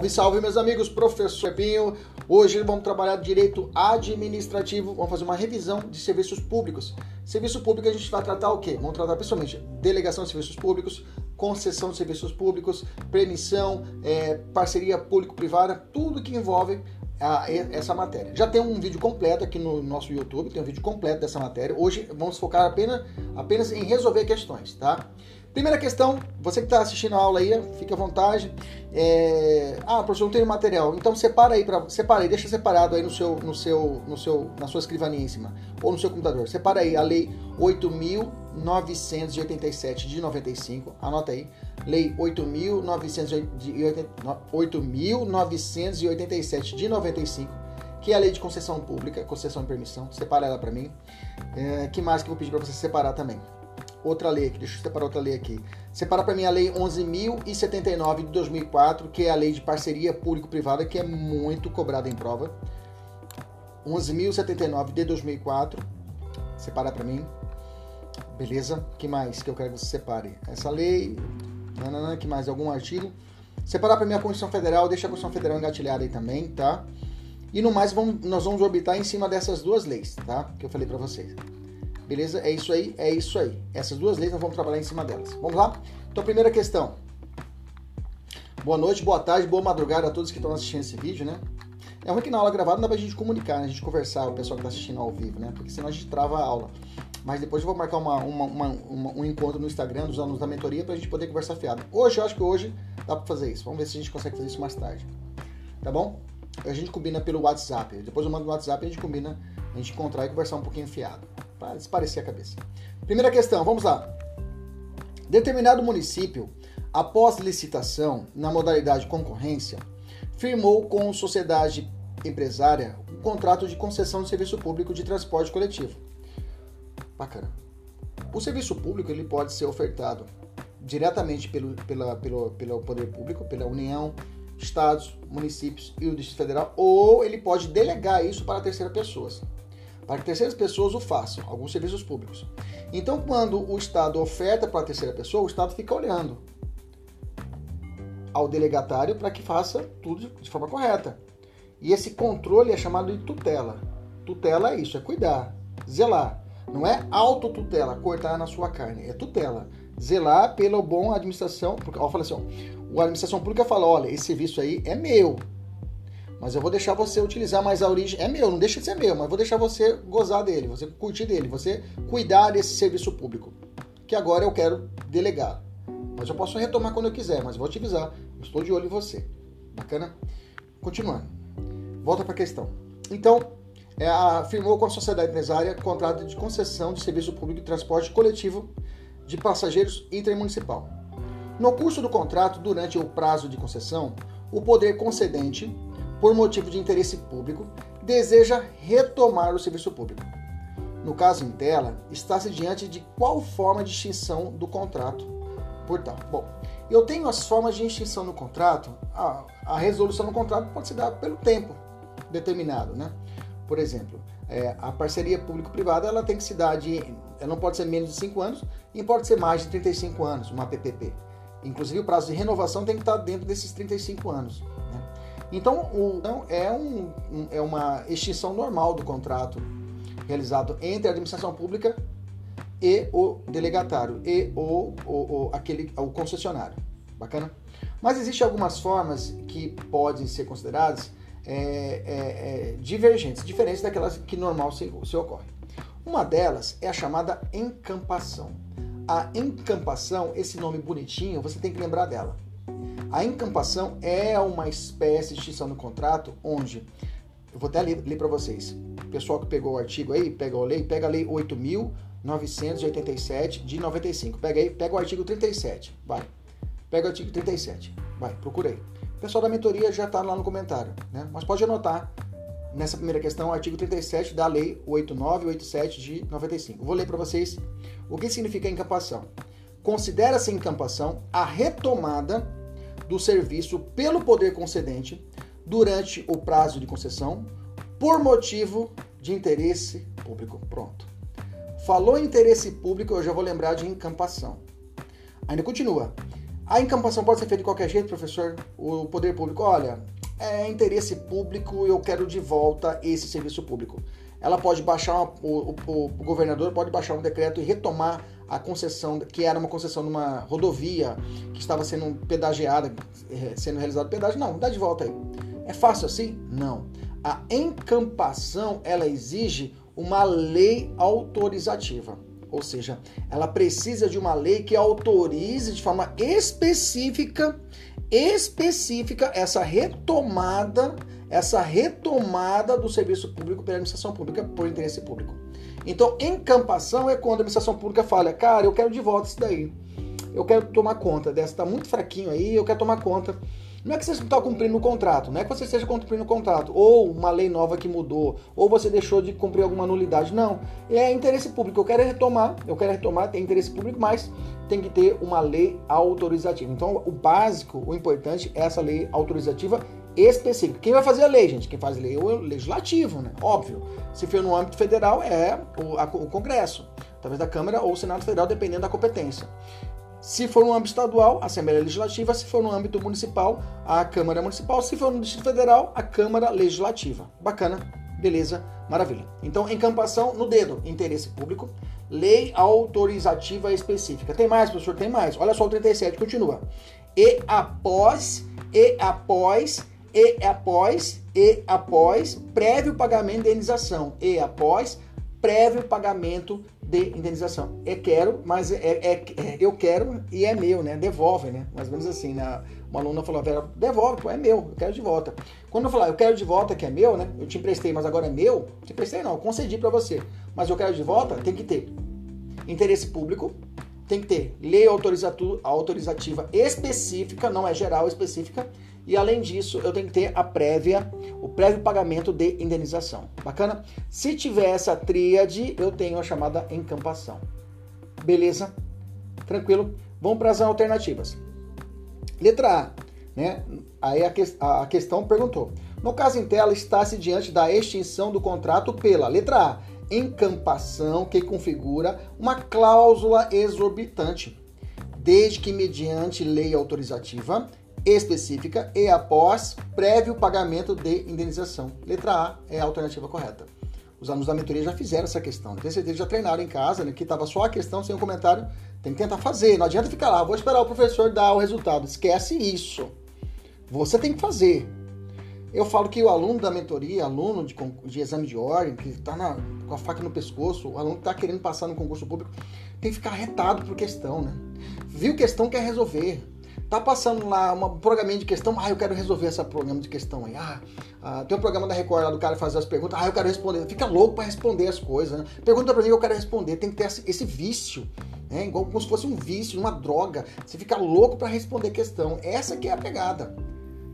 Salve, salve, meus amigos, professor Pinho. Hoje vamos trabalhar direito administrativo, vamos fazer uma revisão de serviços públicos. Serviço público a gente vai tratar o quê? Vamos tratar principalmente delegação de serviços públicos, concessão de serviços públicos, permissão, é, parceria público-privada, tudo que envolve a, essa matéria. Já tem um vídeo completo aqui no nosso YouTube, tem um vídeo completo dessa matéria. Hoje vamos focar apenas, apenas em resolver questões, tá? Primeira questão, você que está assistindo a aula aí, fique à vontade. É... Ah, professor, não tem material. Então separa aí, pra... separa aí, deixa separado aí no seu, no seu, no seu, na sua escrivaninha em cima, ou no seu computador. Separa aí a lei 8.987 de 95, anota aí. Lei 8.987 de 95, que é a lei de concessão pública, concessão e permissão. Separa ela para mim. É... que mais que eu vou pedir para você separar também? Outra lei aqui, deixa eu separar outra lei aqui. Separa para mim a lei 11.079 de 2004, que é a lei de parceria público-privada, que é muito cobrada em prova. 11.079 de 2004. Separa para mim. Beleza? que mais que eu quero que você separe? Essa lei. Nanana, que mais? Algum artigo? Separar para mim a Constituição Federal, deixa a Constituição Federal engatilhada aí também, tá? E no mais, vamos, nós vamos orbitar em cima dessas duas leis, tá? Que eu falei para vocês. Beleza? É isso aí, é isso aí. Essas duas leis nós vamos trabalhar em cima delas. Vamos lá? Então, primeira questão. Boa noite, boa tarde, boa madrugada a todos que estão assistindo esse vídeo, né? É ruim que na aula gravada não dá pra gente comunicar, né? A gente conversar, o pessoal que tá assistindo ao vivo, né? Porque senão a gente trava a aula. Mas depois eu vou marcar uma, uma, uma, um encontro no Instagram dos alunos da mentoria pra gente poder conversar fiado. Hoje, eu acho que hoje dá pra fazer isso. Vamos ver se a gente consegue fazer isso mais tarde. Tá bom? A gente combina pelo WhatsApp. Depois eu mando no WhatsApp e a gente combina, a gente encontrar e conversar um pouquinho fiado para desparecer a cabeça. Primeira questão, vamos lá. Determinado município, após licitação na modalidade concorrência, firmou com sociedade empresária um contrato de concessão de serviço público de transporte coletivo. Bacana. O serviço público ele pode ser ofertado diretamente pelo, pela, pelo, pelo poder público, pela União, estados, municípios e o Distrito Federal, ou ele pode delegar isso para terceiras pessoas para que terceiras pessoas o façam, alguns serviços públicos. Então, quando o Estado oferta para a terceira pessoa, o Estado fica olhando ao delegatário para que faça tudo de forma correta. E esse controle é chamado de tutela. Tutela é isso, é cuidar, zelar. Não é autotutela, cortar na sua carne, é tutela. Zelar pela boa administração, porque ó, fala assim, ó, a administração pública fala, olha, esse serviço aí é meu, mas eu vou deixar você utilizar mais a origem. É meu, não deixa de ser meu, mas vou deixar você gozar dele, você curtir dele, você cuidar desse serviço público. Que agora eu quero delegar. Mas eu posso retomar quando eu quiser, mas vou te avisar. Eu estou de olho em você. Bacana? Continuando. Volta para a questão. Então, é, afirmou com a sociedade empresária contrato de concessão de serviço público de transporte coletivo de passageiros intermunicipal. No curso do contrato, durante o prazo de concessão, o poder concedente por motivo de interesse público, deseja retomar o serviço público. No caso em tela, está-se diante de qual forma de extinção do contrato por tal. Bom, eu tenho as formas de extinção do contrato. A, a resolução do contrato pode se dar pelo tempo determinado, né? Por exemplo, é, a parceria público-privada ela tem que se dar de, ela não pode ser menos de 5 anos e pode ser mais de 35 anos, uma PPP. Inclusive o prazo de renovação tem que estar dentro desses 35 anos. Então, o, então é, um, é uma extinção normal do contrato realizado entre a administração pública e o delegatário e o, o, o, aquele, o concessionário. Bacana? Mas existem algumas formas que podem ser consideradas é, é, é, divergentes, diferentes daquelas que normal se, se ocorre. Uma delas é a chamada encampação. A encampação, esse nome bonitinho, você tem que lembrar dela. A encampação é uma espécie de extinção do contrato onde, eu vou até ler, ler para vocês, o pessoal que pegou o artigo aí, pega a lei, pega a lei 8.987 de 95, pega aí, pega o artigo 37, vai, pega o artigo 37, vai, procurei. O pessoal da mentoria já está lá no comentário, né? mas pode anotar nessa primeira questão, o artigo 37 da lei 8987 de 95. Vou ler para vocês o que significa encampação. Considera-se encampação a retomada do serviço pelo poder concedente durante o prazo de concessão por motivo de interesse público. Pronto. Falou em interesse público, eu já vou lembrar de encampação. Ainda continua. A encampação pode ser feita de qualquer jeito, professor? O poder público, olha, é interesse público, eu quero de volta esse serviço público. Ela pode baixar, uma, o, o, o governador pode baixar um decreto e retomar a concessão, que era uma concessão de uma rodovia que estava sendo pedagiada, eh, sendo realizado pedágio, não, dá de volta aí. É fácil assim? Não. A encampação, ela exige uma lei autorizativa. Ou seja, ela precisa de uma lei que autorize de forma específica, específica essa retomada, essa retomada do serviço público pela administração pública por interesse público. Então, encampação é quando a administração pública fala, cara, eu quero de volta isso daí. Eu quero tomar conta dessa, tá muito fraquinho aí, eu quero tomar conta. Não é que você não está cumprindo o contrato, não é que você esteja cumprindo o contrato, ou uma lei nova que mudou, ou você deixou de cumprir alguma nulidade. Não. É interesse público. Eu quero retomar, eu quero retomar, tem interesse público, mas tem que ter uma lei autorizativa. Então, o básico, o importante é essa lei autorizativa específica. Quem vai fazer a lei, gente? Quem faz lei é o legislativo, né? Óbvio. Se for no âmbito federal, é o, a, o Congresso, talvez da Câmara ou o Senado Federal, dependendo da competência. Se for no âmbito estadual, a Assembleia Legislativa. Se for no âmbito municipal, a Câmara Municipal. Se for no Distrito Federal, a Câmara Legislativa. Bacana, beleza, maravilha. Então, encampação no dedo, interesse público, lei autorizativa específica. Tem mais, professor? Tem mais. Olha só o 37, continua. E após, e após e após, e após prévio pagamento de indenização, e após prévio pagamento de indenização. Eu quero, mas é, é, é, eu quero e é meu, né? Devolve, né? Mais ou menos assim, né? Uma aluna falou, Vera, devolve, pô, é meu, eu quero de volta. Quando eu falar, eu quero de volta, que é meu, né? Eu te emprestei, mas agora é meu, te emprestei não, concedi para você. Mas eu quero de volta, tem que ter interesse público, tem que ter lei autorizativa específica, não é geral, específica, e além disso, eu tenho que ter a prévia, o prévio pagamento de indenização. Bacana? Se tiver essa tríade, eu tenho a chamada encampação. Beleza? Tranquilo? Vamos para as alternativas. Letra A, né? Aí a, que, a questão perguntou. No caso em tela, está-se diante da extinção do contrato pela letra A, encampação que configura uma cláusula exorbitante, desde que mediante lei autorizativa específica e após prévio pagamento de indenização. Letra A é a alternativa correta. Os alunos da mentoria já fizeram essa questão. Tenho certeza que já treinaram em casa, né? Que estava só a questão sem o comentário. Tem que tentar fazer. Não adianta ficar lá, vou esperar o professor dar o resultado. Esquece isso. Você tem que fazer. Eu falo que o aluno da mentoria, aluno de, de exame de ordem, que está com a faca no pescoço, o aluno que está querendo passar no concurso público, tem que ficar retado por questão, né? Viu questão, quer resolver. Tá passando lá um programinha de questão, ah, eu quero resolver esse programa de questão aí. Ah, ah, tem um programa da Record lá do cara fazer as perguntas, ah, eu quero responder. Fica louco para responder as coisas, né? Pergunta para mim, eu quero responder. Tem que ter esse vício, né? Igual como se fosse um vício, uma droga. Você fica louco para responder questão. Essa que é a pegada.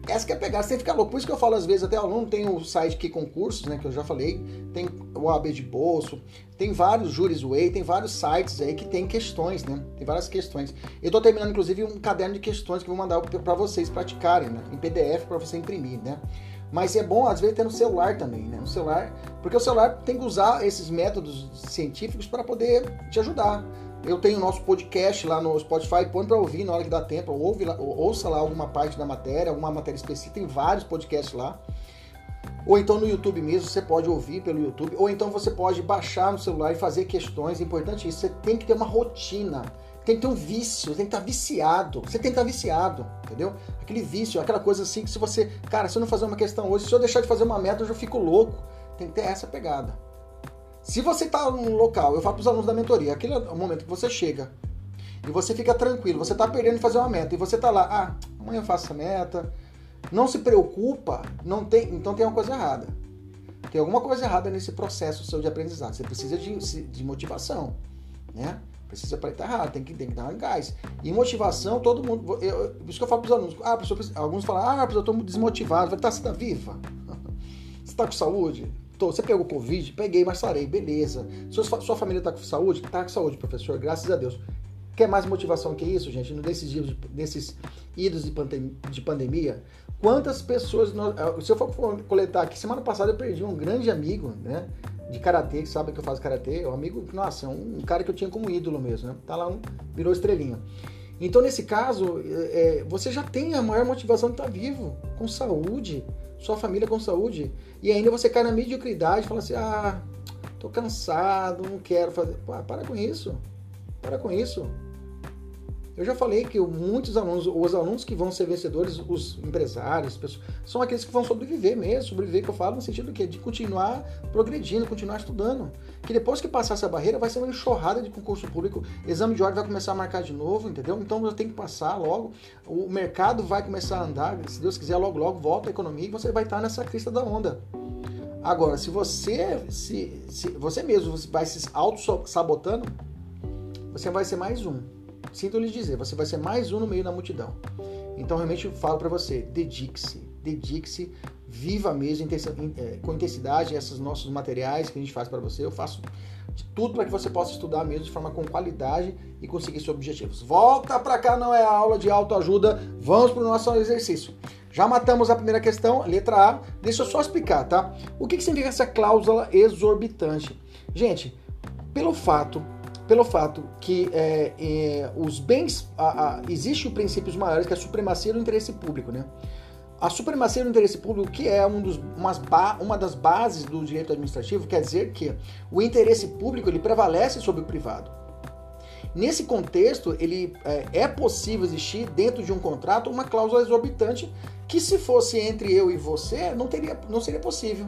Essa que é pegar, você ficar louco. Por isso que eu falo às vezes, até aluno tem o site que concursos, né, que eu já falei, tem o AB de bolso, tem vários Juris Way, tem vários sites aí que tem questões, né? Tem várias questões. Eu tô terminando inclusive um caderno de questões que eu vou mandar para vocês praticarem, né, em PDF para você imprimir, né? Mas é bom às vezes ter no celular também, né? No celular, porque o celular tem que usar esses métodos científicos para poder te ajudar. Eu tenho o nosso podcast lá no Spotify, põe para ouvir na hora que dá tempo, ouve lá, ouça lá alguma parte da matéria, alguma matéria específica, tem vários podcasts lá. Ou então no YouTube mesmo, você pode ouvir pelo YouTube, ou então você pode baixar no celular e fazer questões, é importante isso, você tem que ter uma rotina. tem que ter um vício, tem que estar viciado. Você tem que estar viciado, entendeu? Aquele vício, aquela coisa assim que se você, cara, se eu não fazer uma questão hoje, se eu deixar de fazer uma meta, eu já fico louco. Tem que ter essa pegada. Se você está num local, eu falo para os alunos da mentoria, aquele é o momento que você chega e você fica tranquilo, você está perdendo de fazer uma meta e você está lá, ah, amanhã eu faço essa meta, não se preocupa, não tem, então tem uma coisa errada. Tem alguma coisa errada nesse processo seu de aprendizado. Você precisa de, de motivação, né? Precisa para estar errado, tem que, tem que dar um gás. E motivação, todo mundo. Eu, por isso que eu falo para os alunos. Ah, alguns falam, ah, eu estou desmotivado. Vai tá, você está viva? Você está com saúde? Tô, você pegou Covid? Peguei, mas sarei, beleza. Sua, sua família está com saúde? Está com saúde, professor, graças a Deus. Quer mais motivação que isso, gente? Nesses dias, nesses idos de, pandem de pandemia, quantas pessoas. Nós, se eu for coletar aqui, semana passada eu perdi um grande amigo, né? De karatê, que sabe que eu faço karatê. É um amigo, nossa, é um, um cara que eu tinha como ídolo mesmo, né? Tá lá, um, virou estrelinha. Então, nesse caso, é, é você já tem a maior motivação de estar vivo, com saúde, sua família com saúde. E ainda você cai na mediocridade e fala assim: ah, tô cansado, não quero fazer. Pô, para com isso. Para com isso. Eu já falei que muitos alunos, os alunos que vão ser vencedores, os empresários, pessoas, são aqueles que vão sobreviver mesmo, sobreviver que eu falo no sentido de, de continuar progredindo, continuar estudando. Que depois que passar essa barreira vai ser uma enxurrada de concurso público, exame de ordem vai começar a marcar de novo, entendeu? Então eu tenho que passar logo, o mercado vai começar a andar, se Deus quiser, logo logo volta a economia e você vai estar nessa crista da onda. Agora, se você se, se você mesmo vai se auto-sabotando, você vai ser mais um sinto lhe dizer, você vai ser mais um no meio da multidão. Então, realmente, eu falo para você, dedique-se, dedique-se, viva mesmo é, com intensidade esses nossos materiais que a gente faz para você. Eu faço de tudo para que você possa estudar mesmo de forma com qualidade e conseguir seus objetivos. Volta para cá, não é aula de autoajuda, vamos para o nosso exercício. Já matamos a primeira questão, letra A. Deixa eu só explicar, tá? O que, que significa essa cláusula exorbitante? Gente, pelo fato pelo fato que é, é, os bens. A, a, existe o princípios maiores que é a supremacia do interesse público, né? A supremacia do interesse público, que é um dos, uma das bases do direito administrativo, quer dizer que o interesse público ele prevalece sobre o privado. Nesse contexto, ele é, é possível existir dentro de um contrato uma cláusula exorbitante que, se fosse entre eu e você, não, teria, não seria possível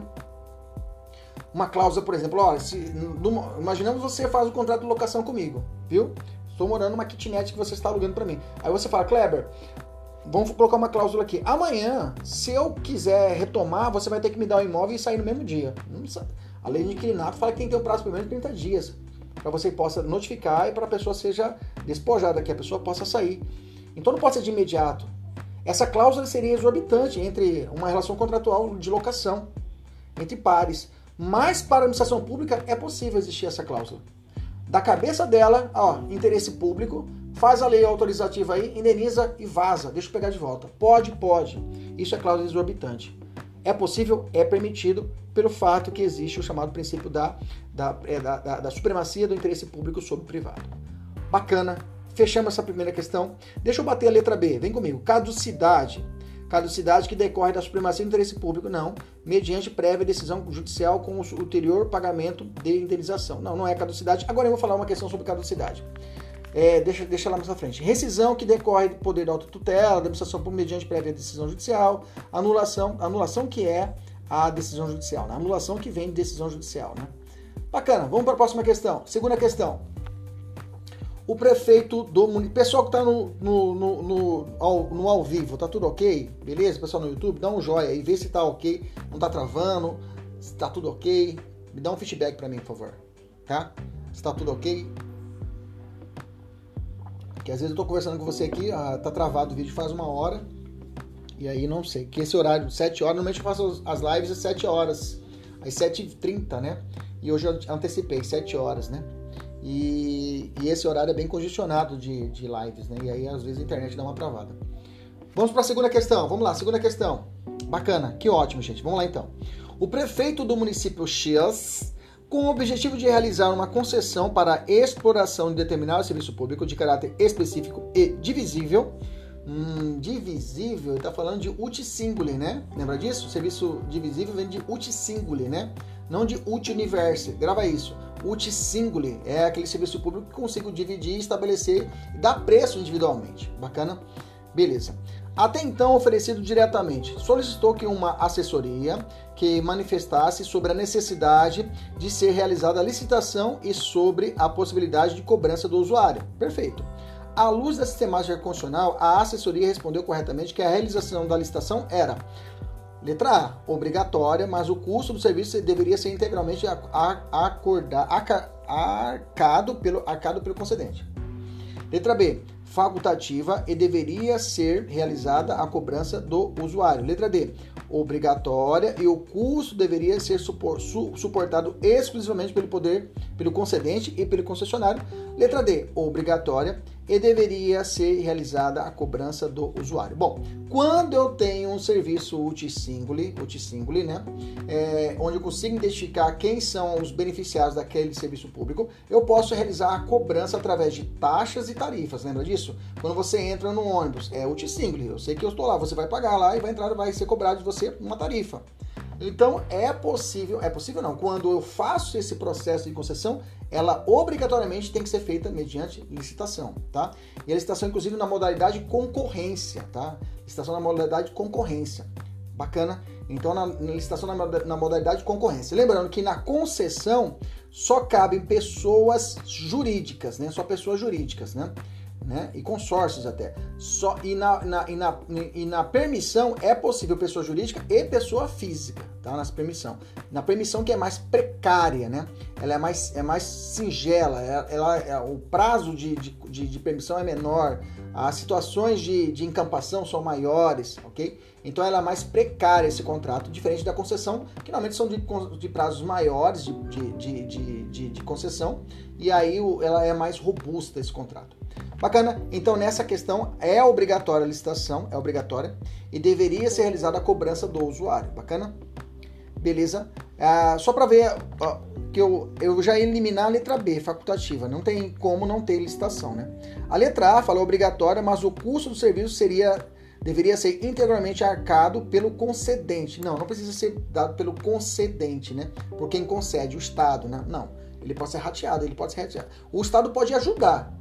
uma cláusula, por exemplo, olha, se, no, imaginamos você faz o um contrato de locação comigo, viu? Estou morando numa kitnet que você está alugando para mim. Aí você fala, Kleber, vamos colocar uma cláusula aqui. Amanhã, se eu quiser retomar, você vai ter que me dar o imóvel e sair no mesmo dia. A lei de inquilinato fala que tem que ter um prazo pelo menos de 30 dias para você possa notificar e para a pessoa seja despojada, que a pessoa possa sair. Então não pode ser de imediato. Essa cláusula seria exorbitante entre uma relação contratual de locação entre pares. Mas para a administração pública é possível existir essa cláusula. Da cabeça dela, ó, interesse público, faz a lei autorizativa aí, indeniza e vaza. Deixa eu pegar de volta. Pode, pode. Isso é cláusula exorbitante. É possível, é permitido, pelo fato que existe o chamado princípio da, é, da, da, da supremacia do interesse público sobre o privado. Bacana. Fechamos essa primeira questão. Deixa eu bater a letra B. Vem comigo. Caducidade caducidade que decorre da supremacia do interesse público, não, mediante prévia decisão judicial com o ulterior pagamento de indenização. Não, não é caducidade. Agora eu vou falar uma questão sobre caducidade. É, deixa, deixa lá mais frente. Rescisão que decorre do poder da autotutela, da administração pública mediante prévia decisão judicial, anulação, anulação que é a decisão judicial, né? anulação que vem de decisão judicial, né? Bacana, vamos para a próxima questão. Segunda questão o prefeito do município. Pessoal que está no, no, no, no, ao, no ao vivo, tá tudo ok? Beleza? Pessoal no YouTube, dá um joinha aí, vê se tá ok, não tá travando, se tá tudo ok. Me dá um feedback para mim, por favor. Tá? Se tá tudo ok. Que às vezes eu tô conversando com você aqui, ah, tá travado o vídeo faz uma hora. E aí não sei. Que esse horário, 7 horas, normalmente eu faço as lives às 7 horas. Às 7h30, né? E hoje eu antecipei, 7 horas, né? E, e, esse horário é bem congestionado de, de lives, né? E aí às vezes a internet dá uma travada. Vamos para a segunda questão. Vamos lá, segunda questão. Bacana, que ótimo, gente. Vamos lá então. O prefeito do município X, com o objetivo de realizar uma concessão para exploração de determinado serviço público de caráter específico e divisível, hum, divisível, está falando de uti singuli, né? Lembra disso? Serviço divisível vem de uti singuli, né? Não de uti universe. Grava isso uti singuli, é aquele serviço público que consigo dividir, estabelecer e dar preço individualmente. Bacana? Beleza. Até então oferecido diretamente, solicitou que uma assessoria que manifestasse sobre a necessidade de ser realizada a licitação e sobre a possibilidade de cobrança do usuário. Perfeito. À luz da sistemática constitucional, a assessoria respondeu corretamente que a realização da licitação era Letra A, obrigatória, mas o custo do serviço deveria ser integralmente acordar, arcado, pelo, arcado pelo concedente. Letra B, facultativa e deveria ser realizada a cobrança do usuário. Letra D, obrigatória e o custo deveria ser suportado exclusivamente pelo poder, pelo concedente e pelo concessionário. Letra D, obrigatória e deveria ser realizada a cobrança do usuário. Bom, quando eu tenho um serviço multisingly, multisingly, né, é, onde eu consigo identificar quem são os beneficiários daquele serviço público, eu posso realizar a cobrança através de taxas e tarifas. Lembra disso? Quando você entra no ônibus, é multisingly. Eu sei que eu estou lá, você vai pagar lá e vai entrar, vai ser cobrado de você uma tarifa. Então é possível, é possível não, quando eu faço esse processo de concessão, ela obrigatoriamente tem que ser feita mediante licitação, tá? E a licitação, inclusive, na modalidade concorrência, tá? Licitação na modalidade concorrência. Bacana? Então, na, na licitação na, na modalidade concorrência. Lembrando que na concessão só cabem pessoas jurídicas, né? Só pessoas jurídicas, né? Né? e consórcios até. Só, e, na, na, e, na, e na permissão é possível pessoa jurídica e pessoa física, tá? Nas permissão. Na permissão que é mais precária, né? Ela é mais, é mais singela, ela, ela é, o prazo de, de, de, de, permissão é menor, as situações de, de encampação são maiores, ok? Então ela é mais precária esse contrato, diferente da concessão, que normalmente são de, de prazos maiores de, de, de, de, de concessão, e aí ela é mais robusta esse contrato. Bacana? Então, nessa questão, é obrigatória a licitação, é obrigatória, e deveria ser realizada a cobrança do usuário. Bacana? Beleza? Ah, só para ver que eu, eu já eliminar a letra B, facultativa. Não tem como não ter licitação, né? A letra A fala obrigatória, mas o custo do serviço seria deveria ser integralmente arcado pelo concedente. Não, não precisa ser dado pelo concedente, né? Por quem concede, o Estado, né? Não. Ele pode ser rateado, ele pode ser rateado. O Estado pode ajudar,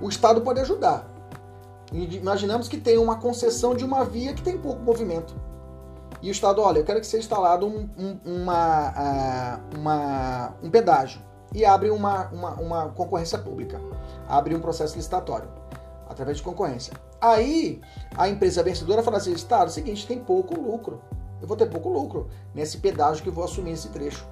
o Estado pode ajudar. Imaginamos que tem uma concessão de uma via que tem pouco movimento. E o Estado, olha, eu quero que seja instalado um, um, uma, uma, um pedágio. E abre uma, uma, uma concorrência pública. Abre um processo licitatório. Através de concorrência. Aí, a empresa vencedora fala assim, Estado, é o seguinte, tem pouco lucro. Eu vou ter pouco lucro nesse pedágio que vou assumir esse trecho.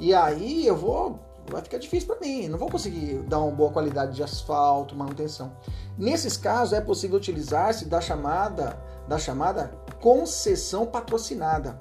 E aí eu vou vai ficar difícil para mim, não vou conseguir dar uma boa qualidade de asfalto, manutenção. Nesses casos é possível utilizar-se da chamada da chamada concessão patrocinada.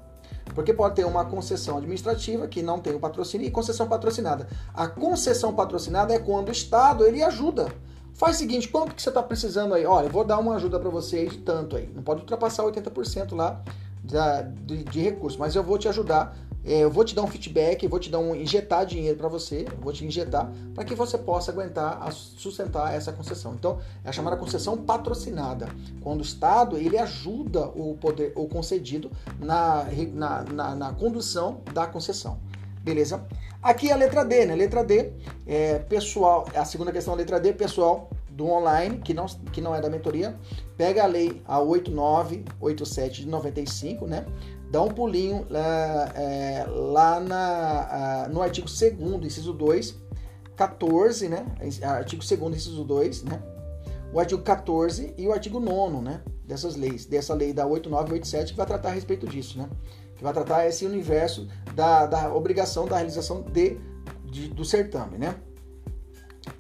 Porque pode ter uma concessão administrativa que não tem o patrocínio e concessão patrocinada. A concessão patrocinada é quando o Estado ele ajuda. Faz o seguinte, quanto que você está precisando aí? Olha, eu vou dar uma ajuda para você aí de tanto aí. Não pode ultrapassar 80% lá de, de recursos, mas eu vou te ajudar eu vou te dar um feedback, vou te dar um injetar dinheiro para você, vou te injetar para que você possa aguentar sustentar essa concessão. Então, é a chamada concessão patrocinada, quando o Estado ele ajuda o poder o concedido na, na, na, na condução da concessão. Beleza? Aqui é a letra D, né? Letra D, é, pessoal, a segunda questão, a letra D, pessoal do online, que não, que não é da mentoria, pega a lei a 8987 de 95, né? Dá um pulinho lá, é, lá na, no artigo 2 inciso 2, 14, né? Artigo 2 inciso 2, né? O artigo 14 e o artigo 9, né? Dessas leis, dessa lei da 8987 que vai tratar a respeito disso, né? Que vai tratar esse universo da, da obrigação da realização de, de do certame, né?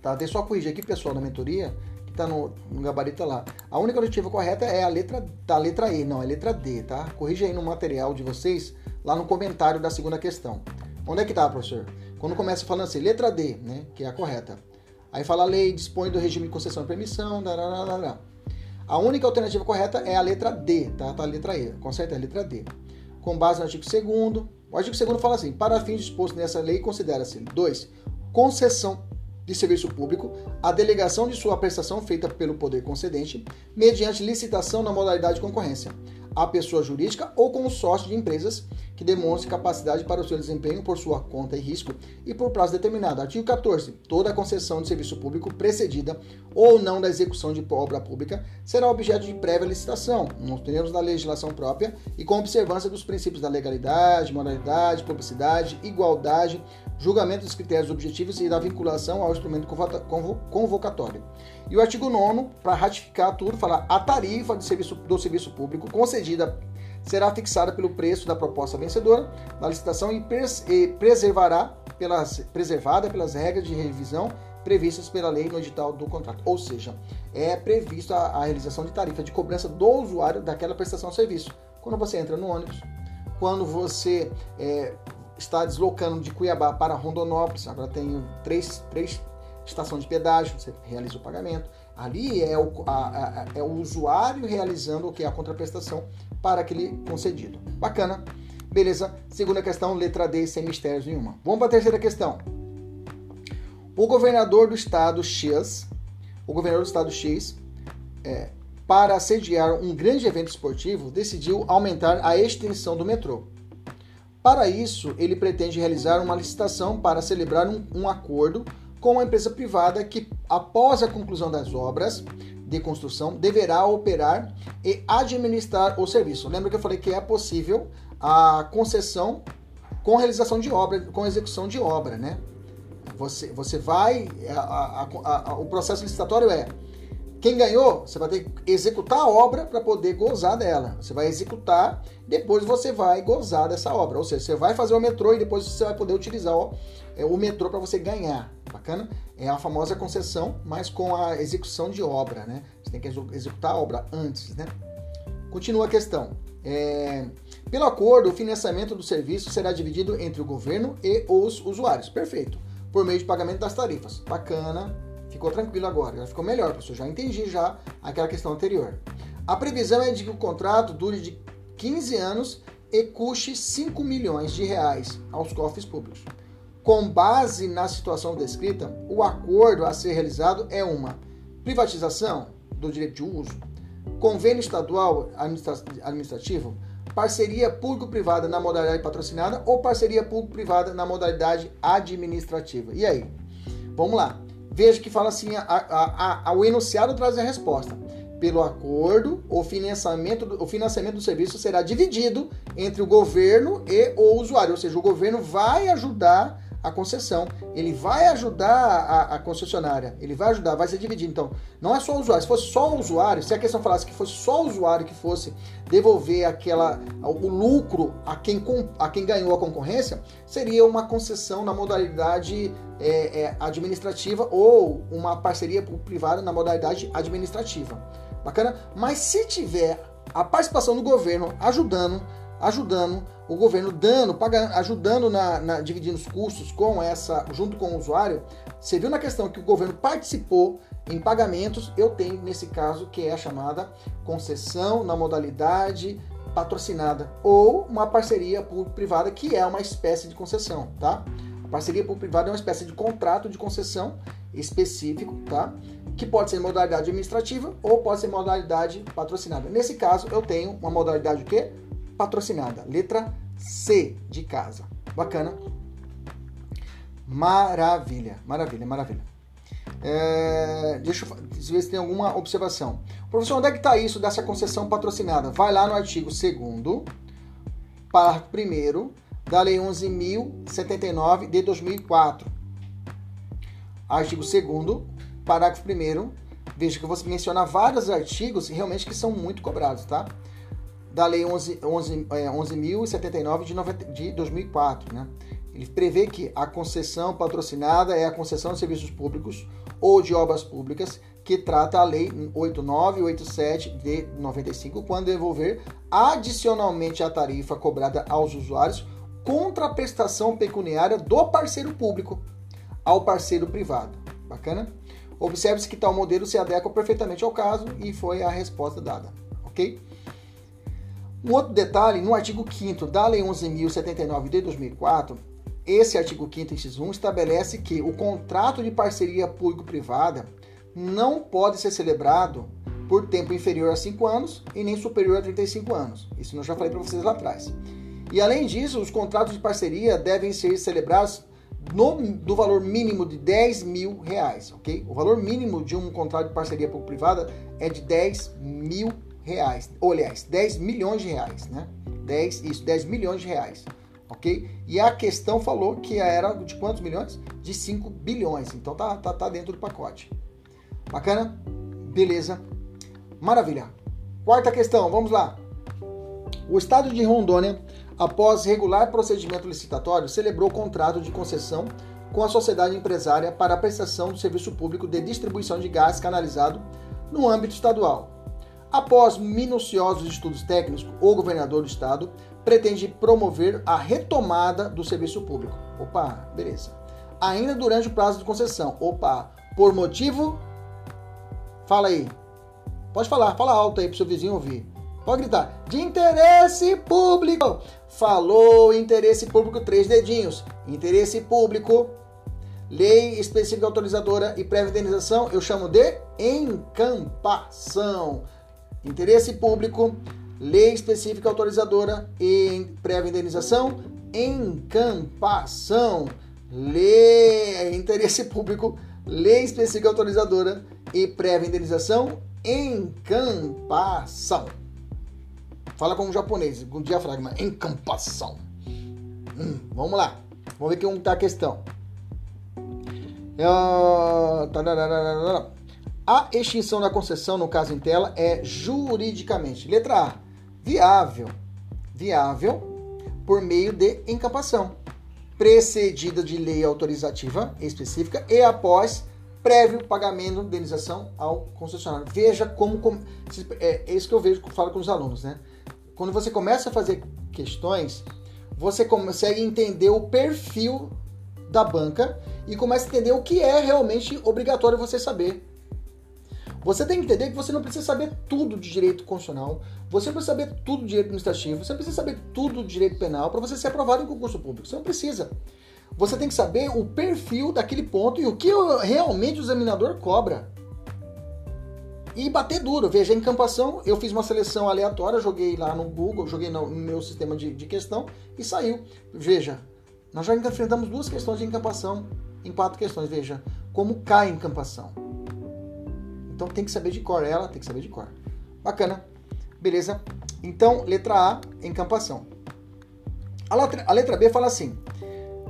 Tá? Eu só corrigir aqui, pessoal, da mentoria tá no, no gabarito lá. A única alternativa correta é a letra da letra E, não, é letra D, tá? Corrija aí no material de vocês, lá no comentário da segunda questão. Onde é que tá, professor? Quando começa falando assim, letra D, né, que é a correta. Aí fala a lei dispõe do regime de concessão e permissão, dararara. A única alternativa correta é a letra D, tá? Tá a letra E, conserta é a letra D. Com base no artigo 2 o artigo 2 fala assim: para fins dispostos nessa lei, considera-se 2. Concessão de serviço público a delegação de sua prestação feita pelo poder concedente mediante licitação na modalidade de concorrência. A pessoa jurídica ou consórcio de empresas que demonstre capacidade para o seu desempenho por sua conta e risco e por prazo determinado. Artigo 14. Toda concessão de serviço público precedida ou não da execução de obra pública será objeto de prévia licitação, nos termos da legislação própria e com observância dos princípios da legalidade, moralidade, publicidade, igualdade, julgamento dos critérios objetivos e da vinculação ao instrumento convocatório. E o artigo 9, para ratificar tudo, fala a tarifa do serviço, do serviço público concedida será fixada pelo preço da proposta vencedora na licitação e, pres, e preservará pelas, preservada pelas regras de revisão previstas pela lei no edital do contrato. Ou seja, é prevista a, a realização de tarifa de cobrança do usuário daquela prestação de serviço. Quando você entra no ônibus, quando você é, está deslocando de Cuiabá para Rondonópolis, agora tem três, três estações de pedágio, você realiza o pagamento. Ali é o, a, a, é o usuário realizando o que? A contraprestação para aquele concedido. Bacana. Beleza. Segunda questão, letra D, sem mistérios nenhuma. Vamos para a terceira questão. O governador do estado X, o governador do estado X, é, para sediar um grande evento esportivo, decidiu aumentar a extensão do metrô. Para isso, ele pretende realizar uma licitação para celebrar um, um acordo com uma empresa privada que, após a conclusão das obras de construção, deverá operar e administrar o serviço. Lembra que eu falei que é possível a concessão com realização de obra, com execução de obra, né? Você, você vai, a, a, a, o processo licitatório é quem ganhou, você vai ter que executar a obra para poder gozar dela. Você vai executar, depois você vai gozar dessa obra. Ou seja, você vai fazer o metrô e depois você vai poder utilizar o, é, o metrô para você ganhar. Bacana? É a famosa concessão, mas com a execução de obra, né? Você tem que executar a obra antes, né? Continua a questão. É, pelo acordo, o financiamento do serviço será dividido entre o governo e os usuários. Perfeito. Por meio de pagamento das tarifas. Bacana Ficou tranquilo agora, já ficou melhor, professor. Já entendi já aquela questão anterior. A previsão é de que o contrato dure de 15 anos e custe 5 milhões de reais aos cofres públicos. Com base na situação descrita, o acordo a ser realizado é uma privatização do direito de uso, convênio estadual administrativo, parceria público-privada na modalidade patrocinada ou parceria público-privada na modalidade administrativa. E aí? Vamos lá. Veja que fala assim, a, a, a, o enunciado traz a resposta. Pelo acordo, o financiamento, do, o financiamento do serviço será dividido entre o governo e o usuário, ou seja, o governo vai ajudar a concessão, ele vai ajudar a, a, concessionária, ele vai ajudar, vai ser dividido. Então, não é só o usuário. Se fosse só o usuário, se a questão falasse que fosse só o usuário que fosse devolver aquela, o lucro a quem, a quem ganhou a concorrência, seria uma concessão na modalidade é, é, administrativa ou uma parceria privada na modalidade administrativa. Bacana? Mas se tiver a participação do governo ajudando, ajudando o governo dando, pagando, ajudando na, na, dividindo os custos com essa, junto com o usuário. Você viu na questão que o governo participou em pagamentos, eu tenho nesse caso que é a chamada concessão na modalidade patrocinada ou uma parceria público-privada que é uma espécie de concessão, tá? A parceria público-privada é uma espécie de contrato de concessão específico, tá? Que pode ser modalidade administrativa ou pode ser modalidade patrocinada. Nesse caso, eu tenho uma modalidade o quê? Patrocinada. Letra C de casa. Bacana. Maravilha, maravilha, maravilha. É, deixa eu ver se tem alguma observação. Professor, onde é que está isso dessa concessão patrocinada? Vai lá no artigo 2 parágrafo 1 da Lei 11.079 de 2004. Artigo 2 parágrafo 1 Veja que eu vou mencionar vários artigos realmente que são muito cobrados, tá? Da Lei 11.079 11, é, 11 de, de 2004. Né? Ele prevê que a concessão patrocinada é a concessão de serviços públicos ou de obras públicas que trata a Lei 8987 de 95, quando devolver adicionalmente a tarifa cobrada aos usuários contra a prestação pecuniária do parceiro público ao parceiro privado. Bacana? Observe-se que tal modelo se adequa perfeitamente ao caso e foi a resposta dada, ok? Um outro detalhe, no artigo 5 da Lei 11.079 de 2004, esse artigo 5 inciso 1 estabelece que o contrato de parceria público-privada não pode ser celebrado por tempo inferior a 5 anos e nem superior a 35 anos. Isso eu já falei para vocês lá atrás. E além disso, os contratos de parceria devem ser celebrados no, do valor mínimo de 10 mil reais, ok? O valor mínimo de um contrato de parceria público-privada é de 10 mil reais. Ou, aliás, 10 milhões de reais, né? 10, isso, 10 milhões de reais, ok? E a questão falou que era de quantos milhões? De 5 bilhões. Então tá, tá, tá dentro do pacote. Bacana? Beleza. Maravilha. Quarta questão, vamos lá. O estado de Rondônia após regular procedimento licitatório, celebrou contrato de concessão com a sociedade empresária para a prestação do serviço público de distribuição de gás canalizado no âmbito estadual. Após minuciosos estudos técnicos, o governador do estado pretende promover a retomada do serviço público. Opa, beleza. Ainda durante o prazo de concessão. Opa, por motivo. Fala aí. Pode falar, fala alto aí para o seu vizinho ouvir. Pode gritar. De interesse público. Falou interesse público, três dedinhos. Interesse público, lei específica autorizadora e prévia indenização, eu chamo de encampação. Interesse público, lei específica autorizadora e prévia indenização, encampação. Lei, interesse público, lei específica autorizadora e prévia indenização, encampação. Fala como japonês, com diafragma. Encampação. Hum, vamos lá. Vamos ver que está a questão. É, a extinção da concessão, no caso em tela, é juridicamente. Letra A. Viável. Viável por meio de encampação. Precedida de lei autorizativa específica e após prévio pagamento de indenização ao concessionário. Veja como, como é, é isso que eu vejo, falo com os alunos, né? quando você começa a fazer questões, você consegue entender o perfil da banca e começa a entender o que é realmente obrigatório você saber. Você tem que entender que você não precisa saber tudo de direito constitucional, você precisa saber tudo de direito administrativo, você precisa saber tudo de direito penal para você ser aprovado em concurso público. Você não precisa. Você tem que saber o perfil daquele ponto e o que realmente o examinador cobra e bater duro. Veja, em campação, eu fiz uma seleção aleatória, joguei lá no Google, joguei no meu sistema de, de questão e saiu. Veja, nós já enfrentamos duas questões de encampação em quatro questões. Veja, como cai encampação. Então tem que saber de cor ela, tem que saber de cor. Bacana. Beleza? Então, letra A, encampação. A letra, a letra B fala assim: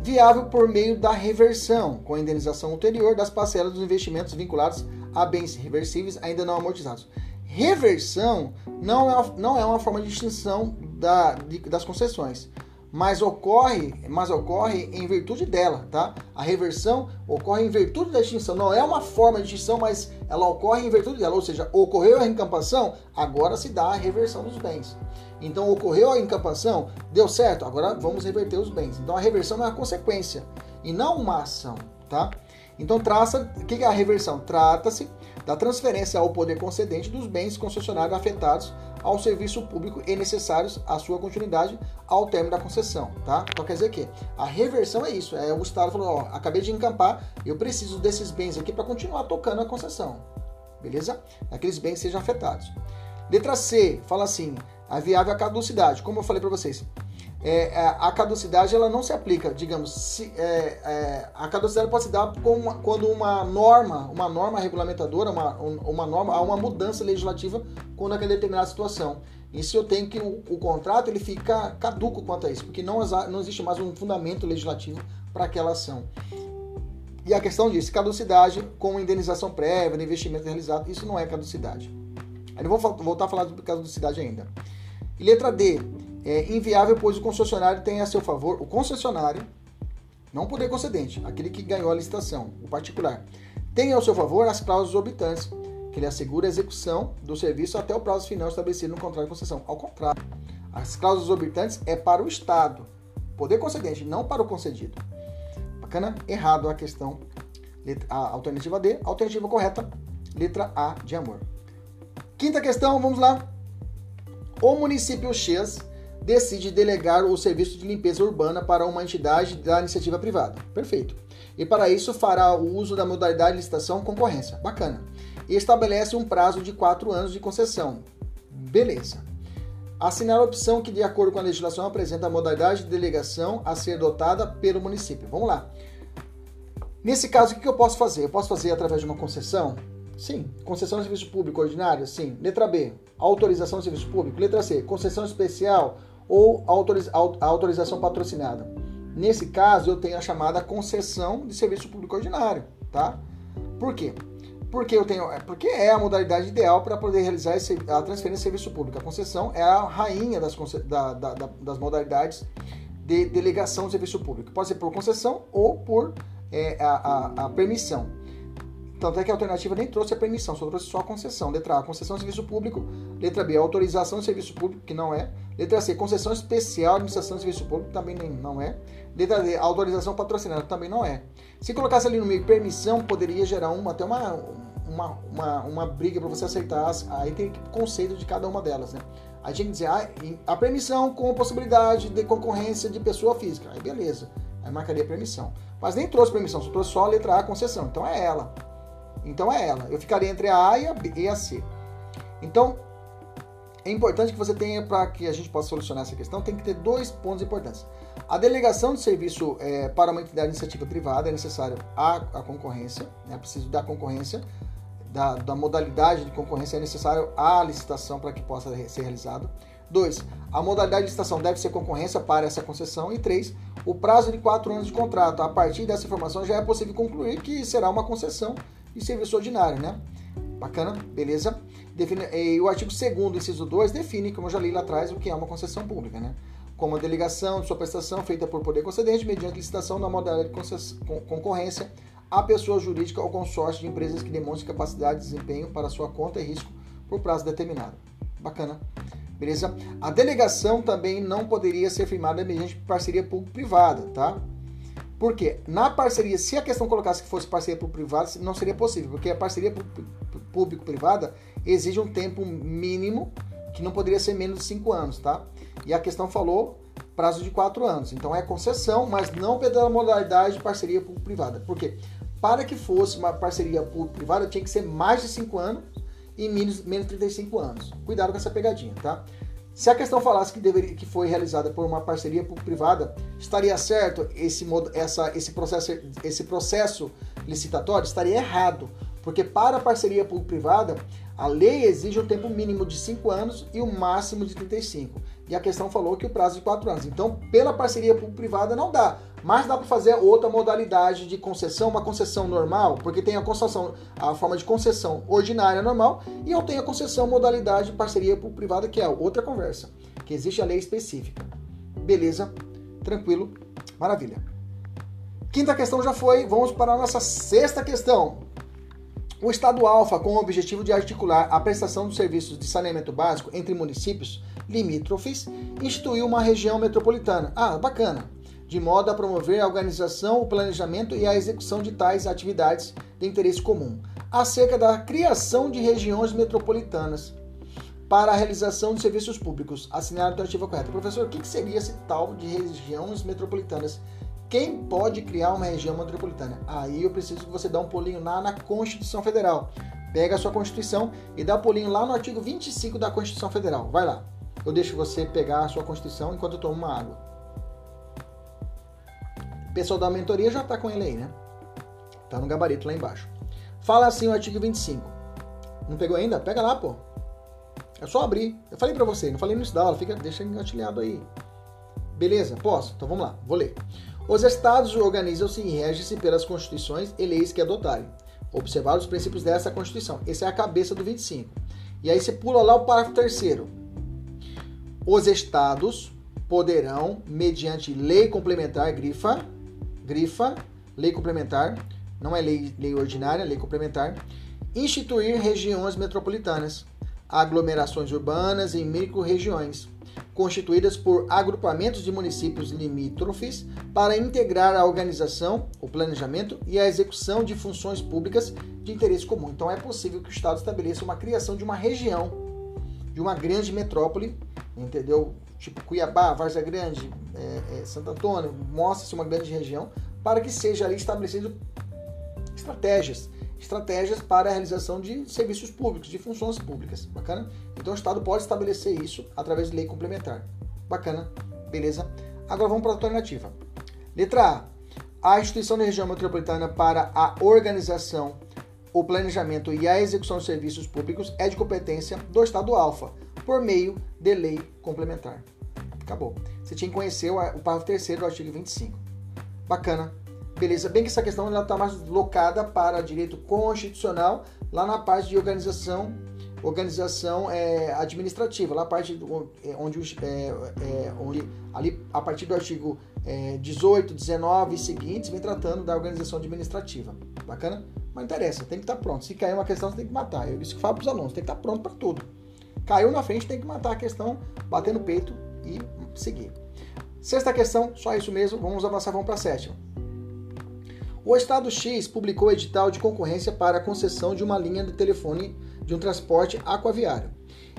viável por meio da reversão, com a indenização ulterior das parcelas dos investimentos vinculados a bens reversíveis ainda não amortizados. Reversão não é, não é uma forma de extinção da, de, das concessões, mas ocorre, mas ocorre em virtude dela, tá? A reversão ocorre em virtude da extinção, não é uma forma de extinção, mas ela ocorre em virtude dela, ou seja, ocorreu a encampação, agora se dá a reversão dos bens. Então ocorreu a encampação, deu certo, agora vamos reverter os bens. Então a reversão é uma consequência e não uma ação, tá? Então, traça, o que é a reversão? Trata-se da transferência ao poder concedente dos bens concessionários afetados ao serviço público e necessários à sua continuidade ao término da concessão, tá? Então quer dizer que a reversão é isso, é o Estado falou, ó, acabei de encampar, eu preciso desses bens aqui para continuar tocando a concessão, beleza? Aqueles bens sejam afetados. Letra C, fala assim, a viável caducidade, como eu falei para vocês, é, é, a caducidade ela não se aplica, digamos, se, é, é, a caducidade pode se dar uma, quando uma norma, uma norma regulamentadora, uma, uma norma, há uma mudança legislativa quando aquela determinada situação. E se eu tenho que o, o, contrato ele fica caduco quanto a isso, porque não, não existe mais um fundamento legislativo para aquela ação. E a questão disso, caducidade com indenização prévia, investimento realizado, isso não é caducidade. Eu vou voltar a falar de caducidade ainda. Letra D, é inviável, pois o concessionário tem a seu favor, o concessionário, não o poder concedente, aquele que ganhou a licitação, o particular, tem ao seu favor as cláusulas orbitantes, que lhe assegura a execução do serviço até o prazo final estabelecido no contrato de concessão. Ao contrário, as cláusulas orbitantes é para o Estado, poder concedente, não para o concedido. Bacana? Errado a questão. A alternativa D, alternativa correta, letra A de amor. Quinta questão, vamos lá. O município X decide delegar o serviço de limpeza urbana para uma entidade da iniciativa privada. Perfeito. E para isso fará o uso da modalidade licitação concorrência. Bacana. e estabelece um prazo de quatro anos de concessão. Beleza. Assinar a opção que, de acordo com a legislação, apresenta a modalidade de delegação a ser adotada pelo município. Vamos lá. Nesse caso, o que eu posso fazer? Eu posso fazer através de uma concessão? Sim. Concessão de serviço público ordinário? Sim. Letra B, autorização de serviço público. Letra C, concessão especial ou autorização patrocinada. Nesse caso, eu tenho a chamada concessão de serviço público ordinário, tá? Por quê? Porque eu tenho, porque é a modalidade ideal para poder realizar esse, a transferência de serviço público. A concessão é a rainha das, da, da, das modalidades de delegação de serviço público. Pode ser por concessão ou por é, a, a, a permissão. Tanto é que a alternativa nem trouxe a permissão, só trouxe só a concessão. Letra A, concessão de serviço público. Letra B, autorização de serviço público, que não é. Letra C, concessão especial de administração de serviço público, também nem, não é. Letra D, autorização patrocinada, também não é. Se colocasse ali no meio permissão, poderia gerar uma, até uma, uma, uma, uma briga para você aceitar. Aí tem o conceito de cada uma delas, né? Aí tinha que dizer, ah, a permissão com possibilidade de concorrência de pessoa física. Aí beleza, aí marcaria permissão. Mas nem trouxe permissão, só trouxe só a letra A, concessão. Então é ela. Então é ela. Eu ficaria entre a A e a, B, e a C. Então, é importante que você tenha, para que a gente possa solucionar essa questão, tem que ter dois pontos importantes. A delegação de serviço é, para uma entidade de iniciativa privada é necessário a, a concorrência, é né? preciso da concorrência, da, da, modalidade de concorrência é necessário a licitação para que possa ser realizado. Dois, a modalidade de licitação deve ser concorrência para essa concessão. E três, o prazo de quatro anos de contrato. A partir dessa informação já é possível concluir que será uma concessão e serviço ordinário, né? Bacana, beleza? Define, e o artigo 2 inciso 2, define, como eu já li lá atrás, o que é uma concessão pública, né? Como a delegação de sua prestação feita por poder concedente mediante licitação na modalidade de concorrência a pessoa jurídica ou consórcio de empresas que demonstrem capacidade de desempenho para sua conta e risco por prazo determinado. Bacana. Beleza? A delegação também não poderia ser firmada mediante parceria público-privada, tá? Porque na parceria, se a questão colocasse que fosse parceria público-privada, não seria possível, porque a parceria público-privada exige um tempo mínimo que não poderia ser menos de 5 anos, tá? E a questão falou prazo de 4 anos. Então é concessão, mas não pela modalidade de parceria público-privada. Por quê? Para que fosse uma parceria público-privada, tinha que ser mais de 5 anos e menos, menos 35 anos. Cuidado com essa pegadinha, tá? Se a questão falasse que, deveria, que foi realizada por uma parceria público-privada, estaria certo esse, essa, esse, processo, esse processo licitatório? Estaria errado, porque para a parceria público-privada, a lei exige um tempo mínimo de 5 anos e o um máximo de 35. E a questão falou que o prazo de 4 anos. Então, pela parceria público-privada não dá. Mas dá para fazer outra modalidade de concessão, uma concessão normal, porque tem a concessão, a forma de concessão ordinária normal, e eu tenho a concessão modalidade de parceria público-privada, que é outra conversa, que existe a lei específica. Beleza? Tranquilo? Maravilha. Quinta questão já foi, vamos para a nossa sexta questão. O Estado Alfa, com o objetivo de articular a prestação dos serviços de saneamento básico entre municípios limítrofes, instituiu uma região metropolitana. Ah, bacana! De modo a promover a organização, o planejamento e a execução de tais atividades de interesse comum, acerca da criação de regiões metropolitanas para a realização de serviços públicos. Assinar a alternativa correta. Professor, o que seria esse tal de regiões metropolitanas? Quem pode criar uma região metropolitana? Aí eu preciso que você dê um pulinho lá na Constituição Federal. Pega a sua Constituição e dá um pulinho lá no artigo 25 da Constituição Federal. Vai lá. Eu deixo você pegar a sua Constituição enquanto eu tomo uma água. Pessoal da mentoria já está com ele aí, né? Tá no gabarito lá embaixo. Fala assim o artigo 25. Não pegou ainda? Pega lá, pô. É só abrir. Eu falei para você, não falei no da aula, fica, deixa engatilhado aí. Beleza? Posso? Então vamos lá, vou ler. Os estados organizam-se e regem-se pelas constituições e leis que adotarem. Observar os princípios dessa Constituição. Essa é a cabeça do 25. E aí você pula lá o parágrafo terceiro. Os estados poderão, mediante lei complementar, grifa, grifa, lei complementar, não é lei, lei ordinária, lei complementar, instituir regiões metropolitanas, aglomerações urbanas em micro-regiões, constituídas por agrupamentos de municípios limítrofes para integrar a organização, o planejamento e a execução de funções públicas de interesse comum. Então é possível que o Estado estabeleça uma criação de uma região, de uma grande metrópole, entendeu? Tipo Cuiabá, Várzea Grande, é, é, Santo Antônio, mostra-se uma grande região para que seja ali estabelecido estratégias estratégias para a realização de serviços públicos, de funções públicas. Bacana? Então o Estado pode estabelecer isso através de lei complementar. Bacana? Beleza? Agora vamos para a alternativa. Letra A. A instituição da região metropolitana para a organização, o planejamento e a execução de serviços públicos é de competência do Estado Alfa, por meio de lei complementar. Acabou. Você tinha que conhecer o parágrafo 3 do artigo 25. Bacana. Beleza, bem que essa questão está mais locada para direito constitucional, lá na parte de organização organização é, administrativa, lá a parte do, é, onde, é, é, onde ali a partir do artigo é, 18, 19 e seguintes vem tratando da organização administrativa. Bacana? Mas interessa, tem que estar pronto. Se cair uma questão, você tem que matar. Eu isso que falo para os alunos, tem que estar pronto para tudo. Caiu na frente, tem que matar a questão, bater no peito e seguir. Sexta questão, só isso mesmo, vamos avançar, vamos para a sétima. O Estado X publicou edital de concorrência para a concessão de uma linha de telefone de um transporte aquaviário,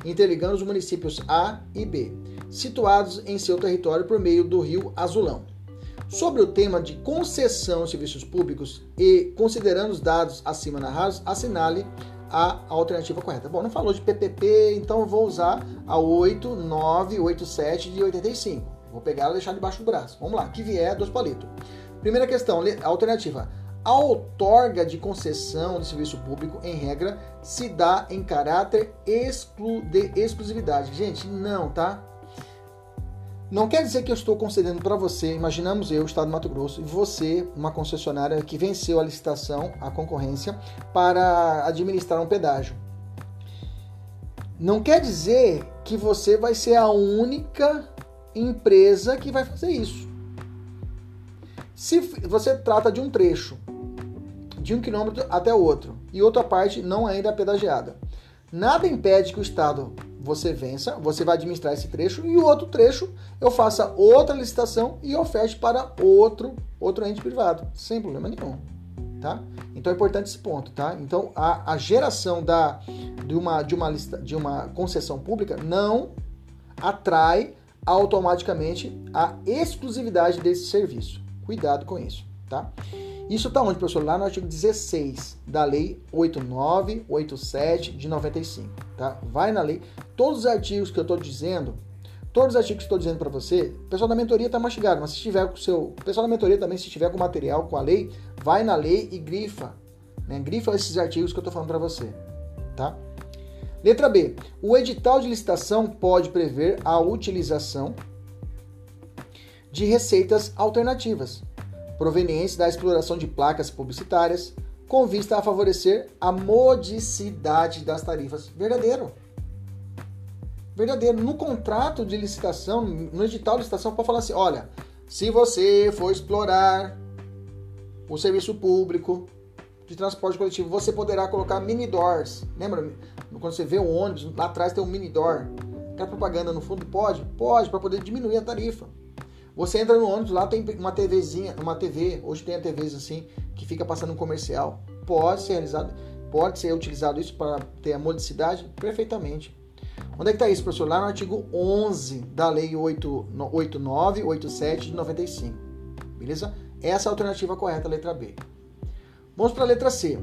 interligando os municípios A e B, situados em seu território por meio do rio Azulão. Sobre o tema de concessão de serviços públicos e considerando os dados acima narrados, assinale a alternativa correta. Bom, não falou de PPP, então vou usar a 8987 de 85. Vou pegar ela e deixar debaixo do braço. Vamos lá, que vier, dois palitos. Primeira questão, alternativa. A outorga de concessão de serviço público, em regra, se dá em caráter exclu de exclusividade. Gente, não, tá? Não quer dizer que eu estou concedendo para você, imaginamos eu, Estado do Mato Grosso, e você, uma concessionária que venceu a licitação, a concorrência, para administrar um pedágio. Não quer dizer que você vai ser a única empresa que vai fazer isso. Se você trata de um trecho de um quilômetro até outro e outra parte não ainda é pedagiada, nada impede que o Estado você vença, você vai administrar esse trecho e o outro trecho eu faça outra licitação e oferte para outro outro ente privado, sem problema nenhum, tá? Então é importante esse ponto, tá? Então a, a geração da de uma de uma lista, de uma concessão pública não atrai automaticamente a exclusividade desse serviço. Cuidado com isso, tá? Isso está onde, professor? Lá no artigo 16 da Lei 8987 de 95, tá? Vai na lei. Todos os artigos que eu estou dizendo, todos os artigos que estou dizendo para você, o pessoal da mentoria está mastigado, mas se tiver com o seu. O pessoal da mentoria também, se tiver com material, com a lei, vai na lei e grifa. Né? Grifa esses artigos que eu estou falando para você, tá? Letra B. O edital de licitação pode prever a utilização de receitas alternativas, provenientes da exploração de placas publicitárias, com vista a favorecer a modicidade das tarifas. Verdadeiro. Verdadeiro. No contrato de licitação, no edital de licitação, pode falar assim: olha, se você for explorar o serviço público de transporte coletivo, você poderá colocar mini doors. Lembra? Quando você vê um ônibus, lá atrás tem um mini door. Quer propaganda no fundo? Pode? Pode, para poder diminuir a tarifa. Você entra no ônibus, lá tem uma TVzinha, uma TV, hoje tem a TVs assim, que fica passando um comercial. Pode ser realizado, pode ser utilizado isso para ter a modicidade? Perfeitamente. Onde é que está isso, professor? Lá no artigo 11 da Lei 8987 de 95. Beleza? Essa é a alternativa correta, letra B. Vamos para a letra C.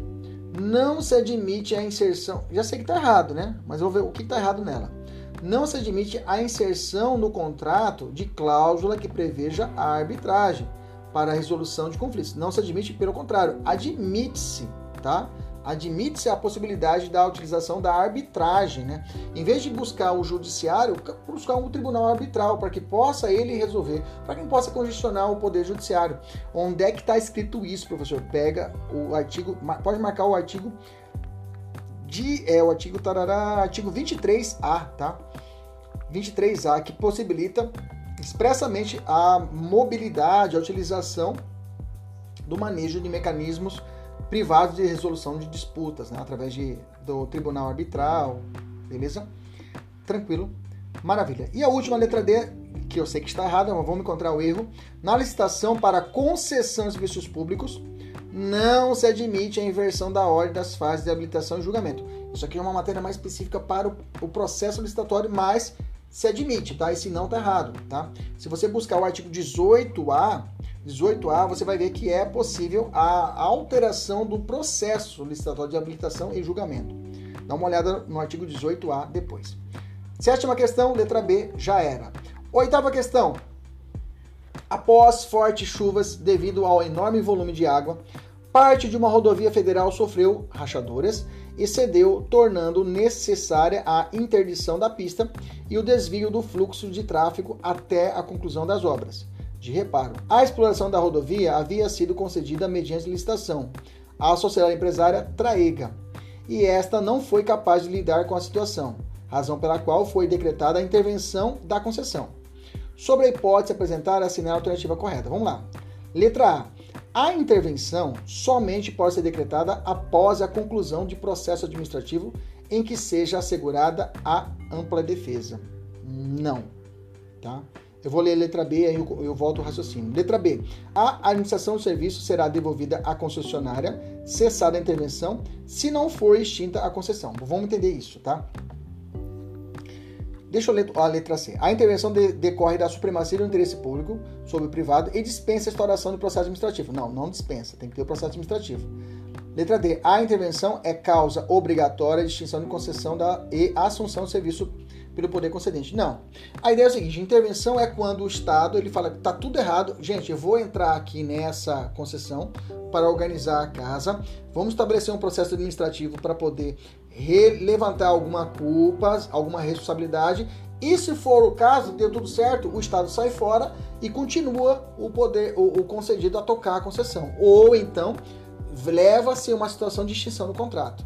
Não se admite a inserção. Já sei que está errado, né? Mas vou ver o que está errado nela não se admite a inserção no contrato de cláusula que preveja a arbitragem para a resolução de conflitos. Não se admite, pelo contrário, admite-se, tá? Admite-se a possibilidade da utilização da arbitragem, né? Em vez de buscar o judiciário, buscar um tribunal arbitral para que possa ele resolver, para que possa congestionar o poder judiciário. Onde é que está escrito isso, professor? Pega o artigo, pode marcar o artigo de é o artigo tarará, artigo 23A, tá? 23A que possibilita expressamente a mobilidade, a utilização do manejo de mecanismos privados de resolução de disputas, né? através de, do tribunal arbitral, beleza? Tranquilo? Maravilha. E a última letra D, que eu sei que está errada, mas vamos encontrar o erro. Na licitação para concessão de serviços públicos, não se admite a inversão da ordem das fases de habilitação e julgamento. Isso aqui é uma matéria mais específica para o, processo licitatório, mas se admite, tá? Esse não tá errado, tá? Se você buscar o artigo 18A, 18A, você vai ver que é possível a alteração do processo licitatório de habilitação e julgamento. Dá uma olhada no artigo 18A depois. Sétima questão, letra B, já era. Oitava questão. Após fortes chuvas devido ao enorme volume de água, parte de uma rodovia federal sofreu rachaduras e cedeu, tornando necessária a interdição da pista e o desvio do fluxo de tráfego até a conclusão das obras de reparo. A exploração da rodovia havia sido concedida mediante licitação à sociedade empresária Traega, e esta não foi capaz de lidar com a situação, razão pela qual foi decretada a intervenção da concessão. Sobre a hipótese apresentar, assinar a alternativa correta. Vamos lá. Letra A. A intervenção somente pode ser decretada após a conclusão de processo administrativo em que seja assegurada a ampla defesa. Não. Tá? Eu vou ler a letra B, aí eu, eu volto ao raciocínio. Letra B. A administração do serviço será devolvida à concessionária, cessada a intervenção, se não for extinta a concessão. Vamos entender isso, tá? Deixa eu ler a letra C. A intervenção de, decorre da supremacia do interesse público sobre o privado e dispensa a instauração do processo administrativo. Não, não dispensa, tem que ter o processo administrativo. Letra D. A intervenção é causa obrigatória de extinção de concessão da, e assunção do serviço pelo poder concedente. Não. A ideia é o seguinte: intervenção é quando o Estado ele fala que está tudo errado. Gente, eu vou entrar aqui nessa concessão para organizar a casa. Vamos estabelecer um processo administrativo para poder levantar alguma culpa, alguma responsabilidade. E se for o caso, deu tudo certo, o Estado sai fora e continua o poder, o, o concedido a tocar a concessão. Ou então leva-se uma situação de extinção do contrato.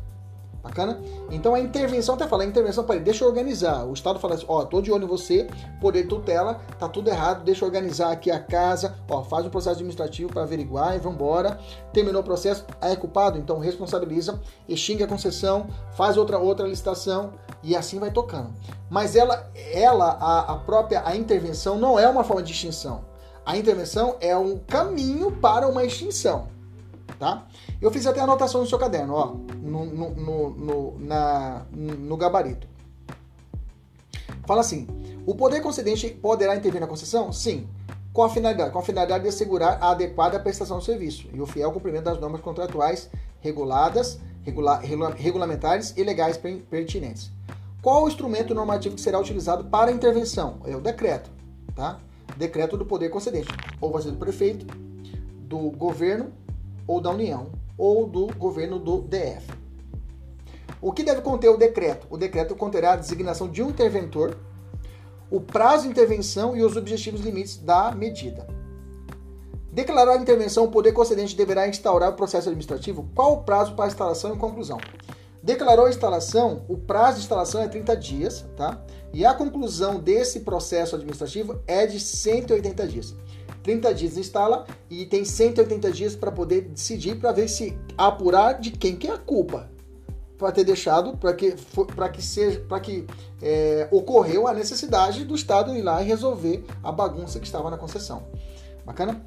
Bacana? Então a intervenção, até falar, a intervenção, peraí, deixa eu organizar. O Estado fala assim, ó, tô de olho em você, poder tutela, tá tudo errado, deixa eu organizar aqui a casa, ó, faz um processo administrativo para averiguar e vambora. Terminou o processo, é culpado, então responsabiliza, extingue a concessão, faz outra outra licitação e assim vai tocando. Mas ela, ela a, a própria a intervenção não é uma forma de extinção. A intervenção é um caminho para uma extinção tá? Eu fiz até anotação no seu caderno, ó, no, no, no, no, na, no gabarito. Fala assim: o poder concedente poderá intervir na concessão? Sim. Com a finalidade? Com a finalidade de assegurar a adequada prestação do serviço e o fiel cumprimento das normas contratuais reguladas, regula, regula, regulamentares e legais pertinentes. Qual o instrumento normativo que será utilizado para a intervenção? É o decreto, tá? Decreto do poder concedente, ou vai ser do prefeito, do governo ou da União ou do governo do DF. O que deve conter o decreto? O decreto conterá a designação de um interventor, o prazo de intervenção e os objetivos limites da medida. Declarar a intervenção, o poder concedente deverá instaurar o processo administrativo. Qual o prazo para instalação e conclusão? Declarou a instalação, o prazo de instalação é 30 dias, tá? E a conclusão desse processo administrativo é de 180 dias. 30 dias instala e tem 180 dias para poder decidir para ver se apurar de quem que é a culpa para ter deixado para que para que seja para que é, ocorreu a necessidade do Estado ir lá e resolver a bagunça que estava na concessão. Bacana?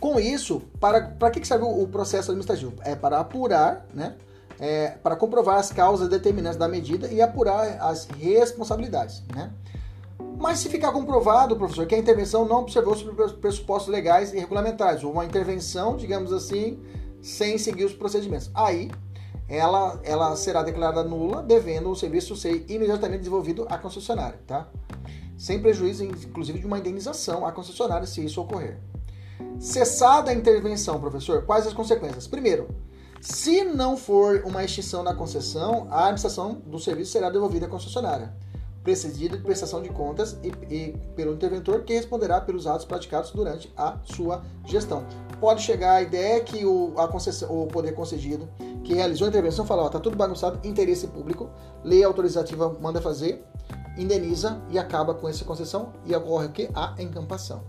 Com isso, para, para que serve o, processo administrativo? É para apurar, né? É, para comprovar as causas determinantes da medida e apurar as responsabilidades, né? Mas se ficar comprovado, professor, que a intervenção não observou os pressupostos legais e regulamentares, ou uma intervenção, digamos assim, sem seguir os procedimentos, aí ela, ela será declarada nula, devendo o serviço ser imediatamente desenvolvido à concessionária, tá? Sem prejuízo, inclusive, de uma indenização à concessionária se isso ocorrer. Cessada a intervenção, professor, quais as consequências? Primeiro, se não for uma extinção da concessão, a administração do serviço será devolvida à concessionária precedida de prestação de contas e, e, pelo interventor que responderá pelos atos praticados durante a sua gestão. Pode chegar a ideia que o, o poder concedido que realizou a intervenção fala, ó, tá tudo bagunçado, interesse público, lei autorizativa manda fazer, indeniza e acaba com essa concessão e ocorre que? A encampação.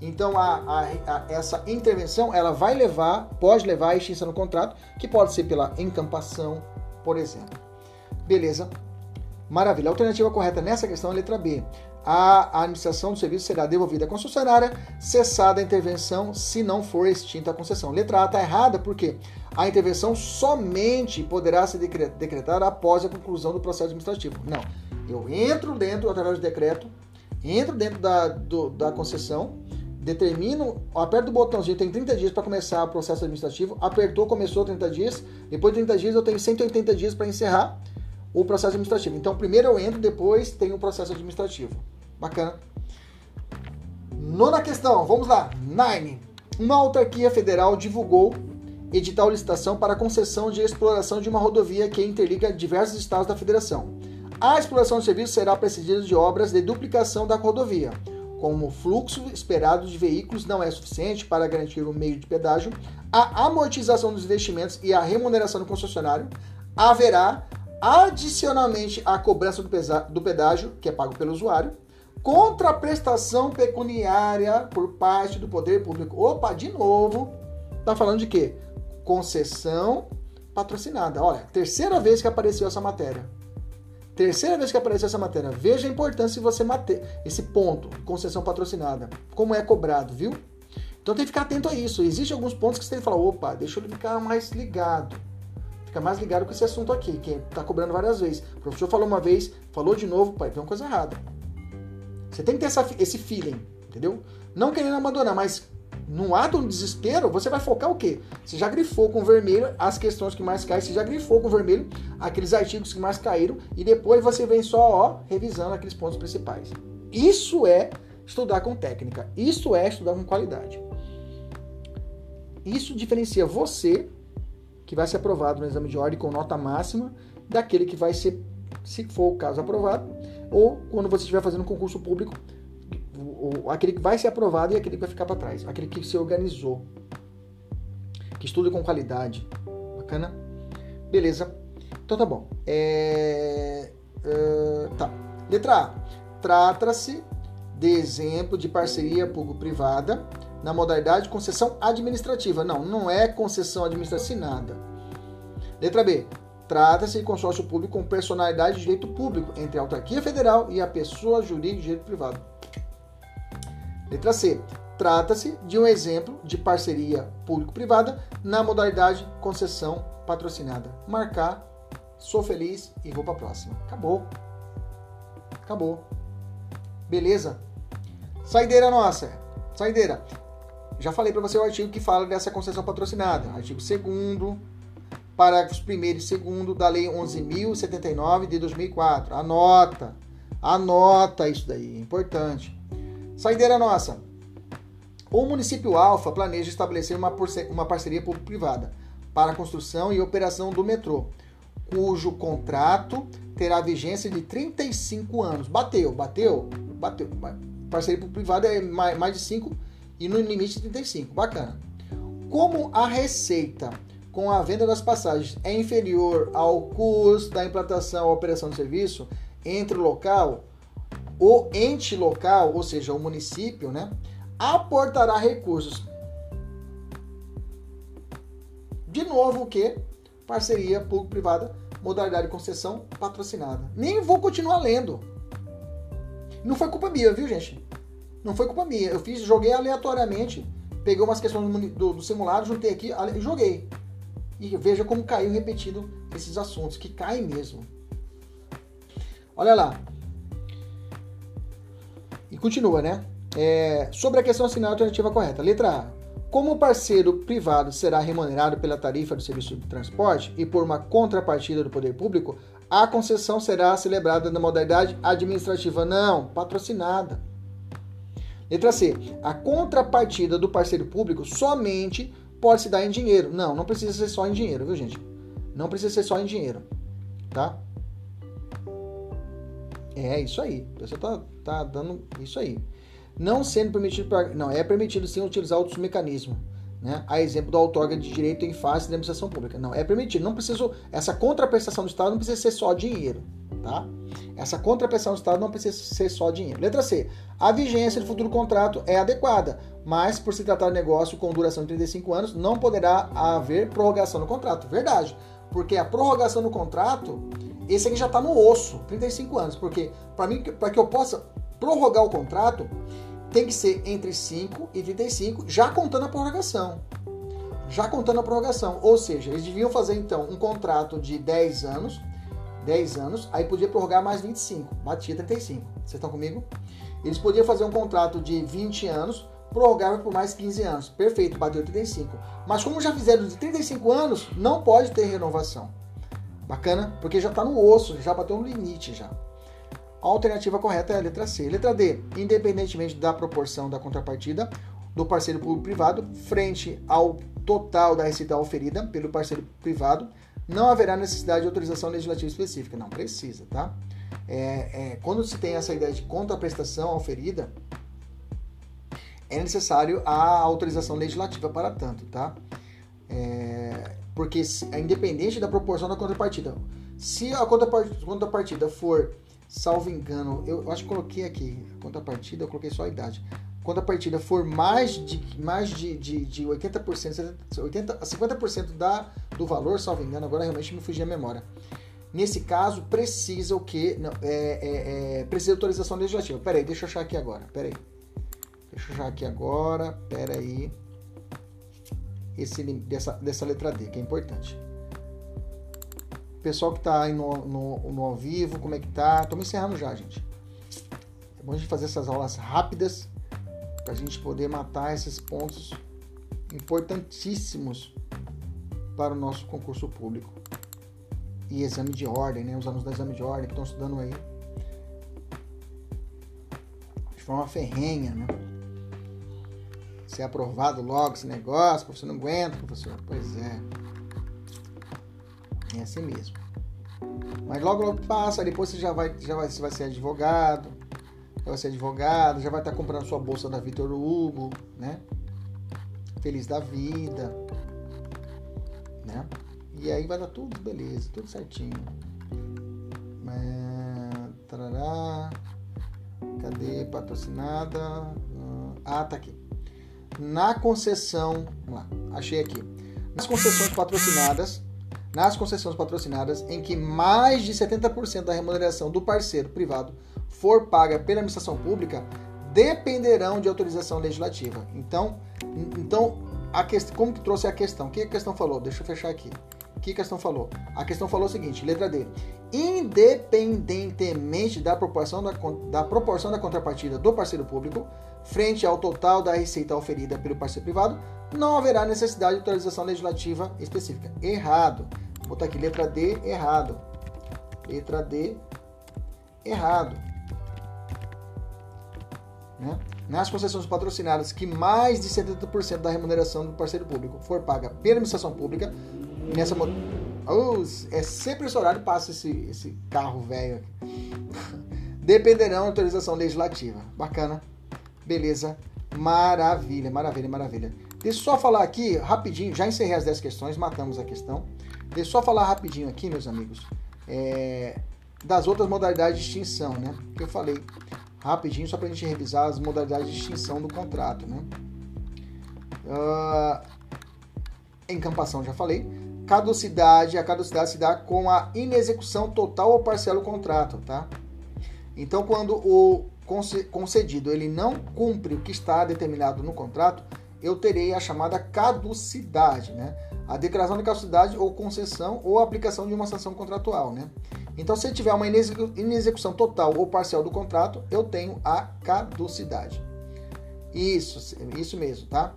Então a, a, a, essa intervenção ela vai levar, pode levar à extinção do contrato, que pode ser pela encampação, por exemplo. Beleza? Maravilha. A alternativa correta nessa questão é a letra B. A administração do serviço será devolvida à concessionária, cessada a intervenção se não for extinta a concessão. Letra A está errada porque a intervenção somente poderá ser decretada após a conclusão do processo administrativo. Não. Eu entro dentro, através do decreto, entro dentro da, do, da concessão, determino, aperto o botãozinho, tem 30 dias para começar o processo administrativo, apertou, começou 30 dias, depois de 30 dias eu tenho 180 dias para encerrar o processo administrativo. Então, primeiro eu entro, depois tem o processo administrativo. Bacana. Nona questão, vamos lá. Nine. Uma autarquia federal divulgou edital licitação para concessão de exploração de uma rodovia que interliga diversos estados da federação. A exploração de serviço será precedida de obras de duplicação da rodovia. Como o fluxo esperado de veículos não é suficiente para garantir o meio de pedágio, a amortização dos investimentos e a remuneração do concessionário, haverá adicionalmente a cobrança do pedágio, que é pago pelo usuário, contraprestação pecuniária por parte do poder público. Opa, de novo, tá falando de quê? Concessão patrocinada. Olha, terceira vez que apareceu essa matéria. Terceira vez que apareceu essa matéria. Veja a importância de você manter esse ponto, concessão patrocinada. Como é cobrado, viu? Então tem que ficar atento a isso. Existem alguns pontos que você tem que falar, opa, deixa eu ficar mais ligado. Fica mais ligado com esse assunto aqui, que está cobrando várias vezes. O professor falou uma vez, falou de novo, pai, tem uma coisa errada. Você tem que ter essa, esse feeling, entendeu? Não querendo abandonar, mas no ato do desespero, você vai focar o quê? Você já grifou com vermelho as questões que mais caem, você já grifou com vermelho aqueles artigos que mais caíram e depois você vem só, ó, revisando aqueles pontos principais. Isso é estudar com técnica, isso é estudar com qualidade. Isso diferencia você, que vai ser aprovado no exame de ordem com nota máxima, daquele que vai ser, se for o caso, aprovado, ou quando você estiver fazendo um concurso público, aquele que vai ser aprovado e aquele que vai ficar para trás, aquele que se organizou, que estuda com qualidade. Bacana? Beleza. Então tá bom. É... Uh, tá. Letra A. Trata-se de exemplo de parceria público-privada na modalidade de concessão administrativa. Não, não é concessão administrativa nada. Letra B. Trata-se de consórcio público com personalidade de direito público entre a autarquia federal e a pessoa jurídica de direito privado. Letra C. Trata-se de um exemplo de parceria público-privada na modalidade concessão patrocinada. Marcar, sou feliz e vou para a próxima. Acabou. Acabou. Beleza? Saideira nossa. Saideira. Já falei para você o artigo que fala dessa concessão patrocinada. Artigo 2 parágrafos 1 e 2 da Lei 11.079 de 2004. Anota. Anota isso daí. É importante. Saideira nossa. O município Alfa planeja estabelecer uma, uma parceria público-privada para a construção e operação do metrô, cujo contrato terá vigência de 35 anos. Bateu, bateu, bateu. Parceria público-privada é mais de 5 e no limite de 35. Bacana. Como a receita com a venda das passagens é inferior ao custo da implantação ou operação do serviço entre o local o ente local, ou seja, o município, né, aportará recursos. De novo, o que? Parceria público-privada, modalidade de concessão patrocinada. Nem vou continuar lendo. Não foi culpa minha, viu, gente? Não foi culpa minha. Eu fiz, joguei aleatoriamente, peguei umas questões do, do simulado, juntei aqui e joguei. E veja como caiu repetido esses assuntos, que caem mesmo. Olha lá, e continua, né? É, sobre a questão assinar a alternativa correta. Letra A. Como o parceiro privado será remunerado pela tarifa do serviço de transporte e por uma contrapartida do poder público, a concessão será celebrada na modalidade administrativa, não, patrocinada. Letra C. A contrapartida do parceiro público somente pode se dar em dinheiro. Não, não precisa ser só em dinheiro, viu, gente? Não precisa ser só em dinheiro, tá? É isso aí. A pessoa tá, tá dando isso aí. Não sendo permitido para. Não, é permitido sim utilizar outros mecanismos. Né? A exemplo do outorga de direito em face da administração pública. Não, é permitido. Não precisa. Essa contraprestação do Estado não precisa ser só dinheiro. Tá? Essa contraprestação do Estado não precisa ser só dinheiro. Letra C. A vigência do futuro contrato é adequada, mas por se tratar de negócio com duração de 35 anos, não poderá haver prorrogação no contrato. Verdade. Porque a prorrogação no contrato esse aqui já está no osso, 35 anos, porque para mim, para que eu possa prorrogar o contrato, tem que ser entre 5 e 35, já contando a prorrogação. Já contando a prorrogação. Ou seja, eles deviam fazer então um contrato de 10 anos, 10 anos, aí podia prorrogar mais 25, batia 35. Vocês estão comigo? Eles podiam fazer um contrato de 20 anos, prorrogar por mais 15 anos. Perfeito, bateu 35. Mas como já fizeram de 35 anos, não pode ter renovação. Bacana? Porque já está no osso, já bateu no limite já. A alternativa correta é a letra C. Letra D, independentemente da proporção da contrapartida do parceiro público-privado frente ao total da receita oferida pelo parceiro privado, não haverá necessidade de autorização legislativa específica. Não precisa, tá? É, é, quando se tem essa ideia de contraprestação oferida, é necessário a autorização legislativa para tanto, tá? É, porque é independente da proporção da contrapartida. Se a contrapartida for, salvo engano, eu acho que coloquei aqui, contrapartida, eu coloquei só a idade. Quando a partida for mais de, mais de, de, de 80%, 80, 50% da, do valor, salvo engano, agora realmente me fugiu a memória. Nesse caso, precisa o quê? Não, é, é, é, precisa de autorização legislativa. Peraí, deixa eu achar aqui agora. Peraí. Deixa eu achar aqui agora. Peraí. Esse, dessa, dessa letra D, que é importante. Pessoal que tá aí no, no, no ao vivo, como é que tá? Estamos encerrando já, gente. É bom a gente fazer essas aulas rápidas para a gente poder matar esses pontos importantíssimos para o nosso concurso público. E exame de ordem, né? Os alunos do exame de ordem que estão estudando aí de forma ferrenha, né? Ser aprovado logo esse negócio, professor não aguenta, professor. Pois é. É assim mesmo. Mas logo, logo passa, depois você já vai, já vai, você vai ser advogado, vai ser advogado, já vai estar comprando sua bolsa da Vitor Hugo, né? Feliz da vida, né? E aí vai dar tudo beleza, tudo certinho. É, tarará, cadê patrocinada? Ah, tá aqui. Na concessão, lá, achei aqui. Nas concessões patrocinadas, nas concessões patrocinadas em que mais de 70% da remuneração do parceiro privado for paga pela administração pública dependerão de autorização legislativa. Então, então a questão, como que trouxe a questão? O que a questão falou? Deixa eu fechar aqui. O que a questão falou? A questão falou o seguinte, letra D. Independentemente da proporção da, da proporção da contrapartida do parceiro público frente ao total da receita oferida pelo parceiro privado, não haverá necessidade de autorização legislativa específica. Errado. Vou botar aqui letra D, errado. Letra D, errado. Né? Nas concessões patrocinadas que mais de 70% da remuneração do parceiro público for paga pela administração pública, nessa oh, é sempre esse horário passa esse, esse carro velho dependerão da autorização legislativa. Bacana. Beleza. Maravilha, maravilha, maravilha. Deixa eu só falar aqui rapidinho, já encerrei as 10 questões, matamos a questão. Deixa eu só falar rapidinho aqui, meus amigos, é, das outras modalidades de extinção, né? Que eu falei rapidinho, só para a gente revisar as modalidades de extinção do contrato, né? Uh, encampação, já falei. Caducidade, a caducidade se dá com a inexecução total ou parcial do contrato, tá? Então, quando o concedido ele não cumpre o que está determinado no contrato, eu terei a chamada caducidade, né? A declaração de caducidade ou concessão ou aplicação de uma sanção contratual, né? Então, se tiver uma inexecução total ou parcial do contrato, eu tenho a caducidade. Isso, isso mesmo, tá?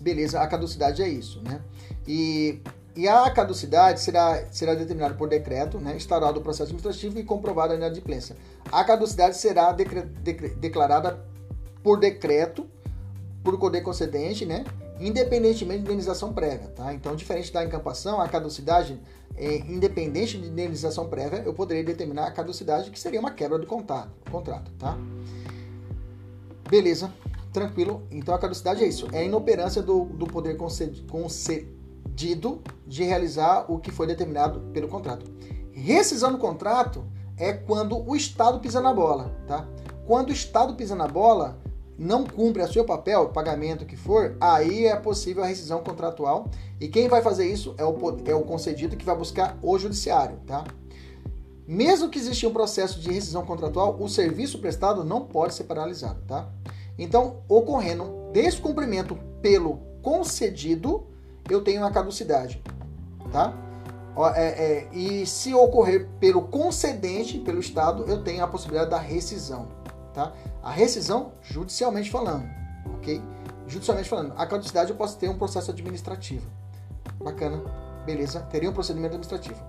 Beleza, a caducidade é isso, né? E, e a caducidade será, será determinada por decreto, né? Instaurado o processo administrativo e comprovada a inadimplência. A caducidade será decre, decre, declarada por decreto, por poder concedente, né? Independentemente de indenização prévia, tá? Então, diferente da encampação, a caducidade é, independente de indenização prévia, eu poderia determinar a caducidade, que seria uma quebra do contrato, contrato tá? Beleza, tranquilo. Então a caducidade é isso, é a inoperância do, do poder concedido de realizar o que foi determinado pelo contrato. Rescisão do contrato é quando o Estado pisa na bola, tá? Quando o Estado pisa na bola, não cumpre o seu papel, o pagamento que for, aí é possível a rescisão contratual. E quem vai fazer isso é o, é o concedido que vai buscar o judiciário, tá? Mesmo que exista um processo de rescisão contratual, o serviço prestado não pode ser paralisado, tá? Então, ocorrendo descumprimento pelo concedido, eu tenho a caducidade, tá? É, é, e se ocorrer pelo concedente, pelo Estado, eu tenho a possibilidade da rescisão. Tá? A rescisão, judicialmente falando, ok? Judicialmente falando, a caducidade eu posso ter um processo administrativo. Bacana, beleza? Teria um procedimento administrativo.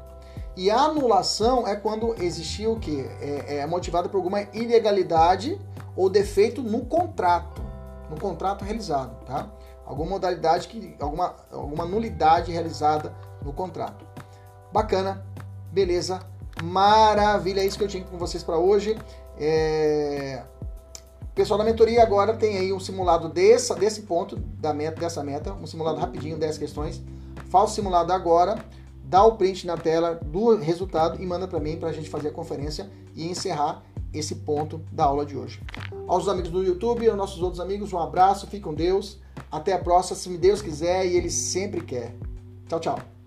E a anulação é quando existiu o que? É, é motivada por alguma ilegalidade ou defeito no contrato, no contrato realizado, tá? Alguma modalidade que, alguma, alguma nulidade realizada no contrato. Bacana, beleza, maravilha, é isso que eu tinha com vocês para hoje. É... Pessoal da mentoria agora tem aí um simulado dessa, desse ponto, da meta, dessa meta, um simulado rapidinho, 10 questões. Faz o simulado agora, dá o print na tela do resultado e manda para mim para a gente fazer a conferência e encerrar esse ponto da aula de hoje. Aos amigos do YouTube, aos nossos outros amigos, um abraço, fique com Deus. Até a próxima, se Deus quiser e Ele sempre quer. Tchau, tchau.